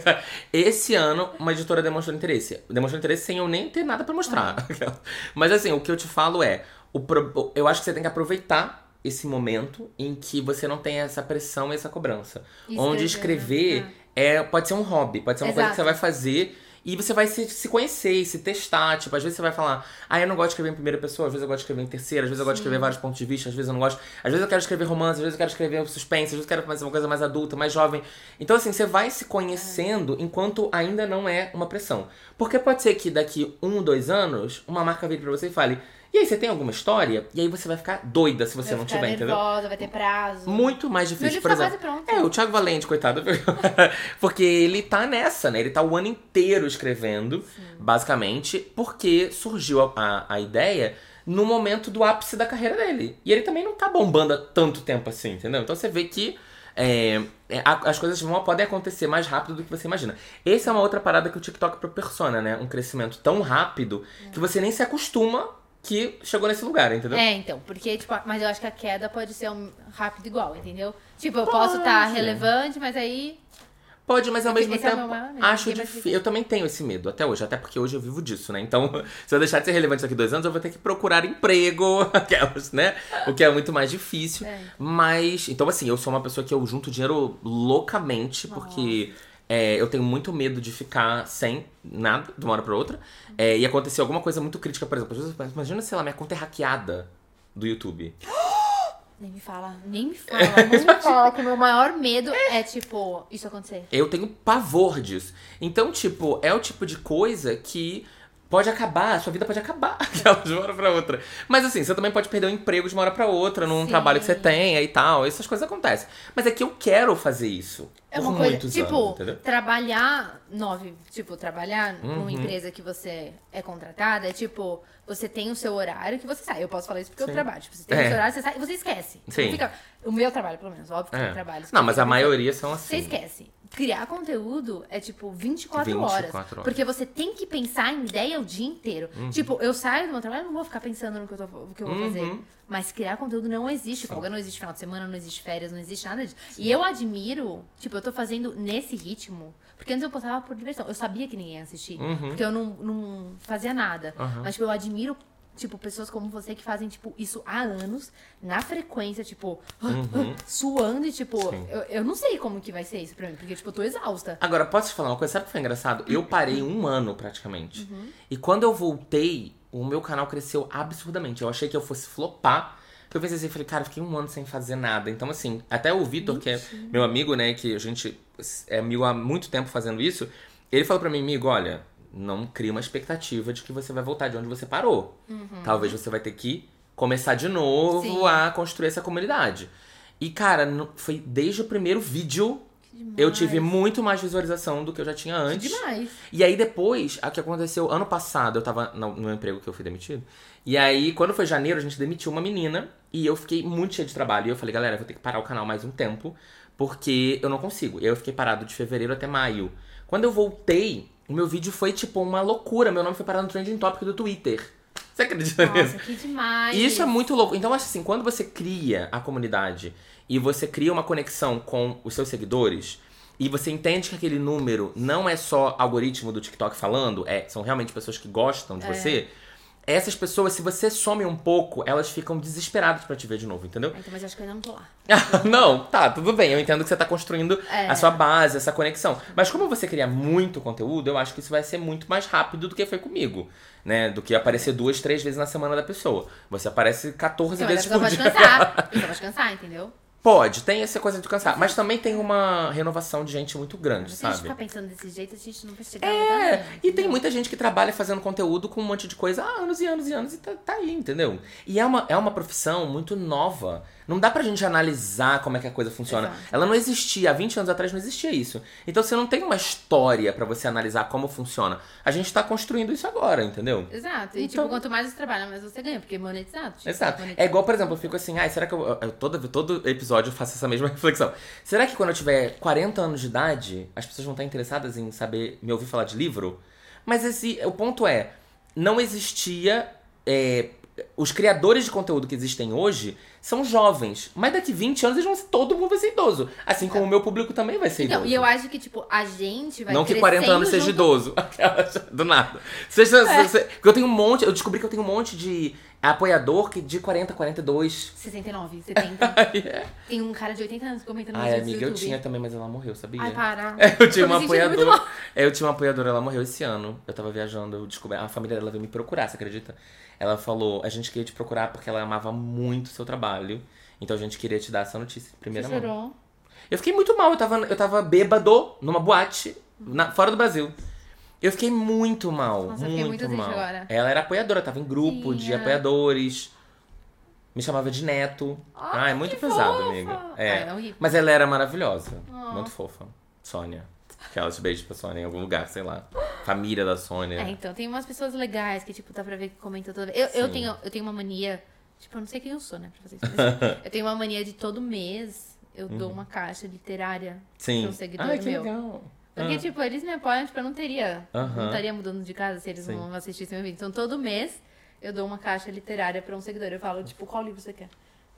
esse ano, uma editora demonstrou interesse. Demonstrou interesse sem eu nem ter nada pra mostrar. Mas assim, o que eu te falo é: o pro- eu acho que você tem que aproveitar esse momento em que você não tem essa pressão e essa cobrança. E Onde escrever, escrever é, pode ser um hobby, pode ser uma coisa que Exato. você vai fazer. E você vai se, se conhecer e se testar. Tipo, às vezes você vai falar, ah, eu não gosto de escrever em primeira pessoa, às vezes eu gosto de escrever em terceira, às vezes eu gosto de escrever vários pontos de vista, às vezes eu não gosto. Às vezes eu quero escrever romance, às vezes eu quero escrever suspense, às vezes eu quero fazer uma coisa mais adulta, mais jovem. Então, assim, você vai se conhecendo enquanto ainda não é uma pressão. Porque pode ser que daqui um, dois anos, uma marca vire pra você e fale, e aí, você tem alguma história? E aí você vai ficar doida se você vai não tiver, entendeu? nervosa, vai ter prazo. Muito mais difícil, por tá exemplo. quase pronto. É, o Thiago Valente, coitado. porque ele tá nessa, né? Ele tá o ano inteiro escrevendo, basicamente, porque surgiu a, a, a ideia no momento do ápice da carreira dele. E ele também não tá bombando há tanto tempo assim, entendeu? Então você vê que é, é, as coisas vão, podem acontecer mais rápido do que você imagina. Essa é uma outra parada que o TikTok proporciona, né? Um crescimento tão rápido que você nem se acostuma que chegou nesse lugar, entendeu? É, então, porque, tipo, mas eu acho que a queda pode ser um rápido igual, entendeu? Tipo, eu posso estar Pode. relevante, mas aí. Pode, mas ao mesmo Esse é tempo medo, acho difícil. Eu também tenho esse medo até hoje, até porque hoje eu vivo disso, né? Então, se eu deixar de ser relevante daqui dois anos, eu vou ter que procurar emprego, aquelas, né? O que é muito mais difícil. É. Mas, então assim, eu sou uma pessoa que eu junto dinheiro loucamente, porque é, eu tenho muito medo de ficar sem nada de uma hora pra outra. É, e acontecer alguma coisa muito crítica, por exemplo, imagina, sei lá, minha conta é hackeada do YouTube. Nem me fala, nem me fala, nem me fala que o meu maior medo é, tipo, isso acontecer. Eu tenho pavor disso. Então, tipo, é o tipo de coisa que pode acabar, a sua vida pode acabar de uma hora pra outra. Mas assim, você também pode perder o emprego de uma hora pra outra num Sim. trabalho que você tenha e tal. Essas coisas acontecem. Mas é que eu quero fazer isso. É uma coisa, tipo, anos, trabalhar nove, tipo, trabalhar Uhum. numa empresa que você é contratada, é tipo, você tem o seu horário que você sai. Eu posso falar isso porque Sim. eu trabalho. Tipo, você tem É. o seu horário, você sai e você esquece. Você Sim. não fica- o meu trabalho, pelo menos, óbvio que É. tem trabalhos. Não, mas a você- maioria são Você assim. esquece. Criar conteúdo é tipo 24, 24 horas, horas. Porque você tem que pensar em ideia o dia inteiro. Tipo, eu saio do meu trabalho, não vou ficar pensando no que eu, tô, que eu vou Uhum. fazer. Mas criar conteúdo não existe. Folga não existe final de semana, não existe férias, não existe nada disso. E eu admiro, tipo, eu tô fazendo nesse ritmo. Porque antes eu postava por diversão. Eu sabia que ninguém ia assistir. Uhum. Porque eu não, não fazia nada. Mas, tipo, eu admiro. Tipo, pessoas como você que fazem, tipo, isso há anos, na frequência, tipo, suando e, tipo, Uhum. Eu, eu não sei como que vai ser isso pra mim, porque, tipo, eu tô exausta. Agora, posso te falar uma coisa? Sabe o que foi engraçado? Eu parei um ano praticamente. Uhum. E quando eu voltei, o meu canal cresceu absurdamente. Eu achei que eu fosse flopar. Porque eu pensei assim, falei, cara, fiquei um ano sem fazer nada. Então, assim, até o Vitor, que é meu amigo, né, que a gente é amigo há muito tempo fazendo isso, ele falou pra mim, amigo, olha, não cria uma expectativa de que você vai voltar de onde você parou. Talvez você vai ter que começar de novo Sim. a construir essa comunidade. E, cara, foi desde o primeiro vídeo eu tive muito mais visualização do que eu já tinha Que antes. demais. E aí depois, o que aconteceu ano passado, eu tava no, no emprego que eu fui demitido. E aí, quando foi janeiro, a gente demitiu uma menina e eu fiquei muito cheio de trabalho. E eu falei, galera, eu vou ter que parar o canal mais um tempo, porque eu não consigo. E aí eu fiquei parado de fevereiro até maio. Quando eu voltei, o meu vídeo foi tipo uma loucura. Meu nome foi parar no trending topic do Twitter. Você acredita nisso? Nossa, que demais. E isso é muito louco. Então, acho assim, quando você cria a comunidade e você cria uma conexão com os seus seguidores e você entende que aquele número não é só algoritmo do TikTok falando, é, são realmente pessoas que gostam de É. você. Essas pessoas, se você some um pouco, elas ficam desesperadas pra te ver de novo, entendeu? Ah, Então, mas acho que eu não tô lá. não, tá, tudo bem. Eu entendo que você tá construindo É. a sua base, essa conexão. Mas como você cria muito conteúdo, eu acho que isso vai ser muito mais rápido do que foi comigo. Né? Do que aparecer duas, três vezes na semana da pessoa. Você aparece 14 Então, mas a vezes por dia. cansar. A pessoa pode cansar, entendeu? Pode, tem essa coisa de cansar. Mas também tem uma renovação de gente muito grande, Se a gente sabe? ficar pensando desse jeito, a gente não vai chegar É, e tem muita gente que trabalha fazendo conteúdo com um monte de coisa há anos e anos e anos e tá, tá aí, entendeu? E é uma, é uma profissão muito nova. Não dá pra gente analisar como é que a coisa funciona. Exato. Ela não existia, há 20 anos atrás não existia isso. Então você não tem uma história pra você analisar como funciona. A gente tá construindo isso agora, entendeu? Exato. E, Então- tipo, quanto mais você trabalha, mais você ganha, porque é monetizado. Tipo, Exato. É igual, por exemplo, eu fico assim, ai, será que eu, eu todo, todo episódio eu faço essa mesma reflexão. Será que quando eu tiver 40 anos de idade, as pessoas vão estar interessadas em saber, me ouvir falar de livro? Mas esse, o ponto é, não existia. é, os criadores de conteúdo que existem hoje são jovens. Mas daqui 20 anos eles vão, todo mundo vai ser idoso. Assim como o meu público também vai ser Então, idoso. e eu acho que, tipo, a gente vai Não que 40 anos seja junto- idoso. Do nada. Seja, É. se- porque eu tenho um monte. Eu descobri que eu tenho um monte de apoiador que de 40, 42. 69, 70. É. Tem um cara de 80 anos comentando Ai, do amiga, eu tinha também, mas ela morreu, sabia? Ai, para. Eu tinha uma apoiadora. É, Eu tinha uma apoiadora, ela morreu esse ano. Eu tava viajando, eu descobri. A família dela veio me procurar, você acredita? Ela falou: a gente queria te procurar porque ela amava muito o seu trabalho. Então a gente queria te dar essa notícia de primeira Você mão. chorou? Eu fiquei muito mal, eu tava, eu tava bêbado numa boate na- fora do Brasil. Eu fiquei muito mal, Nossa, muito, muito mal. agora. Ela era apoiadora, tava em grupo de Tinha. apoiadores. Me chamava de neto. Ai, Ai, muito que pesado, fofa. amiga. Ai, É. é horrível. Mas ela era maravilhosa. Ah. Muito fofa. Sônia. Aquelas beijos pra Sônia em algum lugar, sei lá. Família da Sônia. É, então, tem umas pessoas legais que, tipo, dá pra ver que comentam toda vez. Eu, eu, tenho, eu tenho uma mania. Tipo, eu não sei quem eu sou, né, pra fazer isso. mas eu tenho uma mania de todo mês eu dou uma caixa literária Uhum. Sim. pra um seguidor Ai, que meu. legal. Porque, Ah. tipo, eles me apoiam, tipo, eu não teria. Aham. Não estaria mudando de casa se eles Sim. não assistissem meu vídeo. Então, todo mês eu dou uma caixa literária pra um seguidor. Eu falo, tipo, qual livro você quer?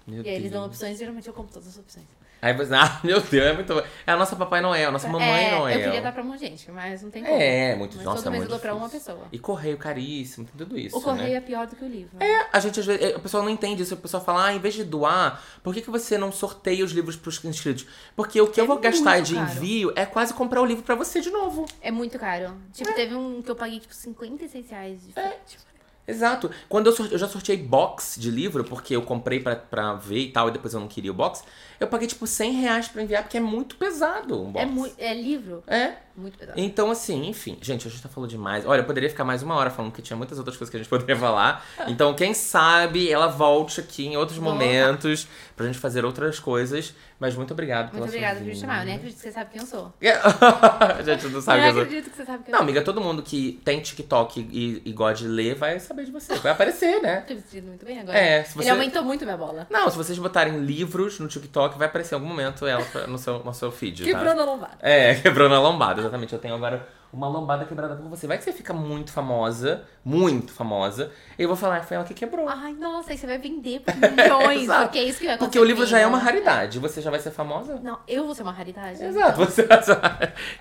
Meu e aí eles dão Deus. opções, geralmente eu compro todas as opções. Aí você, ah, meu Deus, é muito. É a nossa Papai Noel, a nossa Mamãe é, Noel. Eu queria dar pra um gente, mas não tem como. É, muito Mas Nossa, todo é mês eu muito dou pra uma pessoa. E correio caríssimo, tem tudo isso. O correio né? é pior do que o livro. É, a gente às vezes. A pessoa não entende isso. A pessoa fala, ah, em vez de doar, por que, que você não sorteia os livros pros inscritos? Porque o que eu É vou gastar de caro. envio é quase comprar o livro pra você de novo. É muito caro. Tipo, teve um que eu paguei, tipo, 56 reais de frete. Exato. Quando eu, sorte- eu já sorteei box de livro, porque eu comprei pra, pra ver e tal, e depois eu não queria o box, eu paguei tipo 100 reais pra enviar, porque é muito pesado um box. É, muito, é livro? É. muito pesado. Então, assim, enfim. Gente, a gente tá falando demais. Olha, eu poderia ficar mais uma hora falando que tinha muitas outras coisas que a gente poderia falar. Então, quem sabe ela volte aqui em outros Volta. momentos pra gente fazer outras coisas. Mas muito obrigado pela Muito obrigada por me chamar. Eu nem acredito que você sabe quem eu sou. a gente não sabe eu quem eu nem sou. acredito que você sabe quem Não, eu amiga, todo mundo que tem TikTok e, e gosta de ler vai saber de você. Vai aparecer, né? Tô vestido muito bem agora. É, se você- Ele aumentou muito minha bola. Não, se vocês botarem livros no TikTok, vai aparecer em algum momento ela no seu, no seu feed. tá? Quebrando a lombada. É, quebrando a lombada, exatamente. Eu tenho agora uma lombada quebrada por você. Vai que você fica muito famosa, muito famosa, e eu vou falar, foi ela que quebrou. Ai, nossa, aí você vai vender por milhões. Porque é isso que vai acontecer. Porque o livro já é uma comigo. raridade, você já vai ser famosa. Não, eu vou ser uma raridade. Exato, você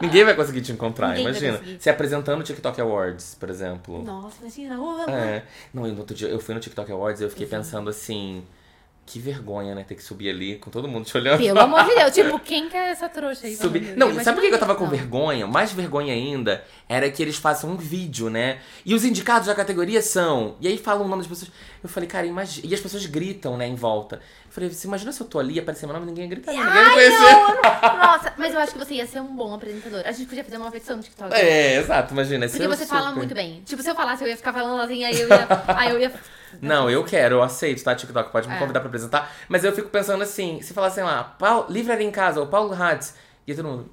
ninguém vai conseguir te encontrar, Ninguém imagina. Se apresentando o TikTok Awards, por exemplo. Nossa, imagina. Oh, É. Não, e no outro dia eu fui no TikTok Awards e eu fiquei pensando assim. Que vergonha, né? Ter que subir ali com todo mundo te olhando. Pelo amor de Deus. Tipo, quem que é essa trouxa aí? Subir. Não, sabe por que eu tava com não. vergonha? Mais vergonha ainda era que eles façam um vídeo, né? E os indicados da categoria são. E aí falam o nome das pessoas. Eu falei, cara, imagina. E as pessoas gritam, né, em volta. Eu falei, você imagina se eu tô ali e aparecer meu nome ninguém ia gritar, ninguém me conhecer. Nossa, mas eu acho que você ia ser um bom apresentador. A gente podia fazer uma petição no TikTok. É, exato, imagina. Porque eu você fala super- muito bem. Tipo, se eu falasse, eu ia ficar falando assim, aí eu ia. aí eu ia. Não, eu quero, eu aceito, tá, TikTok? Pode me É. convidar pra apresentar. Mas eu fico pensando assim, se falassem lá, Paulo, Livraria em Casa, ou Paulo Hatz, e todo mundo.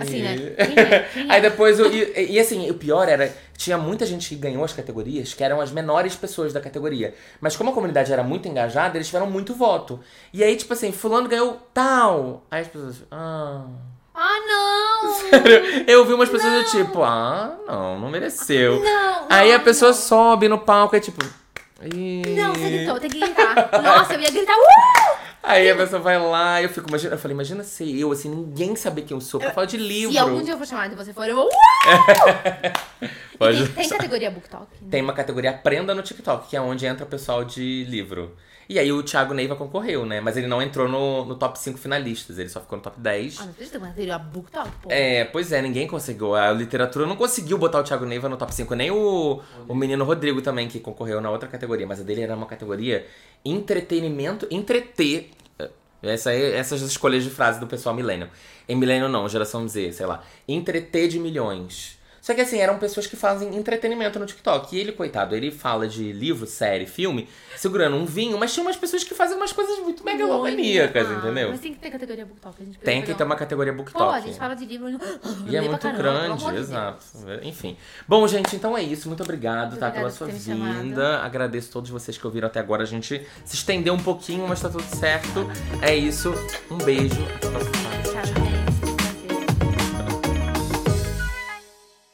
Assim, né? Quem é? Quem é? Aí depois, eu, e, e assim, o pior era, tinha muita gente que ganhou as categorias, que eram as menores pessoas da categoria. Mas como a comunidade era muito engajada, eles tiveram muito voto. E aí, tipo assim, fulano ganhou tal. Aí as pessoas, ah... Ah, não! Eu vi umas pessoas do tipo, ah, não, não mereceu. Não, Aí não, a pessoa não. sobe no palco e é tipo... "Ih". Não, você gritou, tem que gritar. Nossa, eu ia gritar. Uh! Aí a pessoa vai lá e eu fico, imagina, eu falei, imagina ser eu, assim, ninguém saber quem eu sou, pra falar de livro. Se algum dia eu for chamada e você for, eu vou. Uh! Pode- Tem, tem categoria BookTok? Tem uma categoria Aprenda no TikTok, que é onde entra o pessoal de livro. E aí o Thiago Neiva concorreu, né? Mas ele não entrou no, no top 5 finalistas, ele só ficou no top 10. Ah, não acredito, mas teria BookTok, pô. É, pois é, ninguém conseguiu. A literatura não conseguiu botar o Thiago Neiva no top 5, nem o, o menino Rodrigo também, que concorreu na outra categoria. Mas a dele era uma categoria entretenimento, entreter. Essa, é- essas escolhas de frase do pessoal milênio. Em milênio não, geração Z, sei lá. Entreter de milhões. Só que assim, eram pessoas que fazem entretenimento no TikTok. E ele, coitado, ele fala de livro, série, filme, segurando um vinho, mas tinha umas pessoas que fazem umas coisas muito megalomaníacas, Ah, entendeu? Mas tem que ter categoria BookTok. A gente Tem que ter uma um- categoria Pô, BookTok. a gente fala de livro. E é muito caramba, grande, exato. Enfim. Bom, gente, então é isso. Muito obrigado, Muito tá, pela sua vinda. Agradeço a todos vocês que ouviram até agora. A gente se estendeu um pouquinho, mas tá tudo certo. É isso. Um beijo. Até a próxima.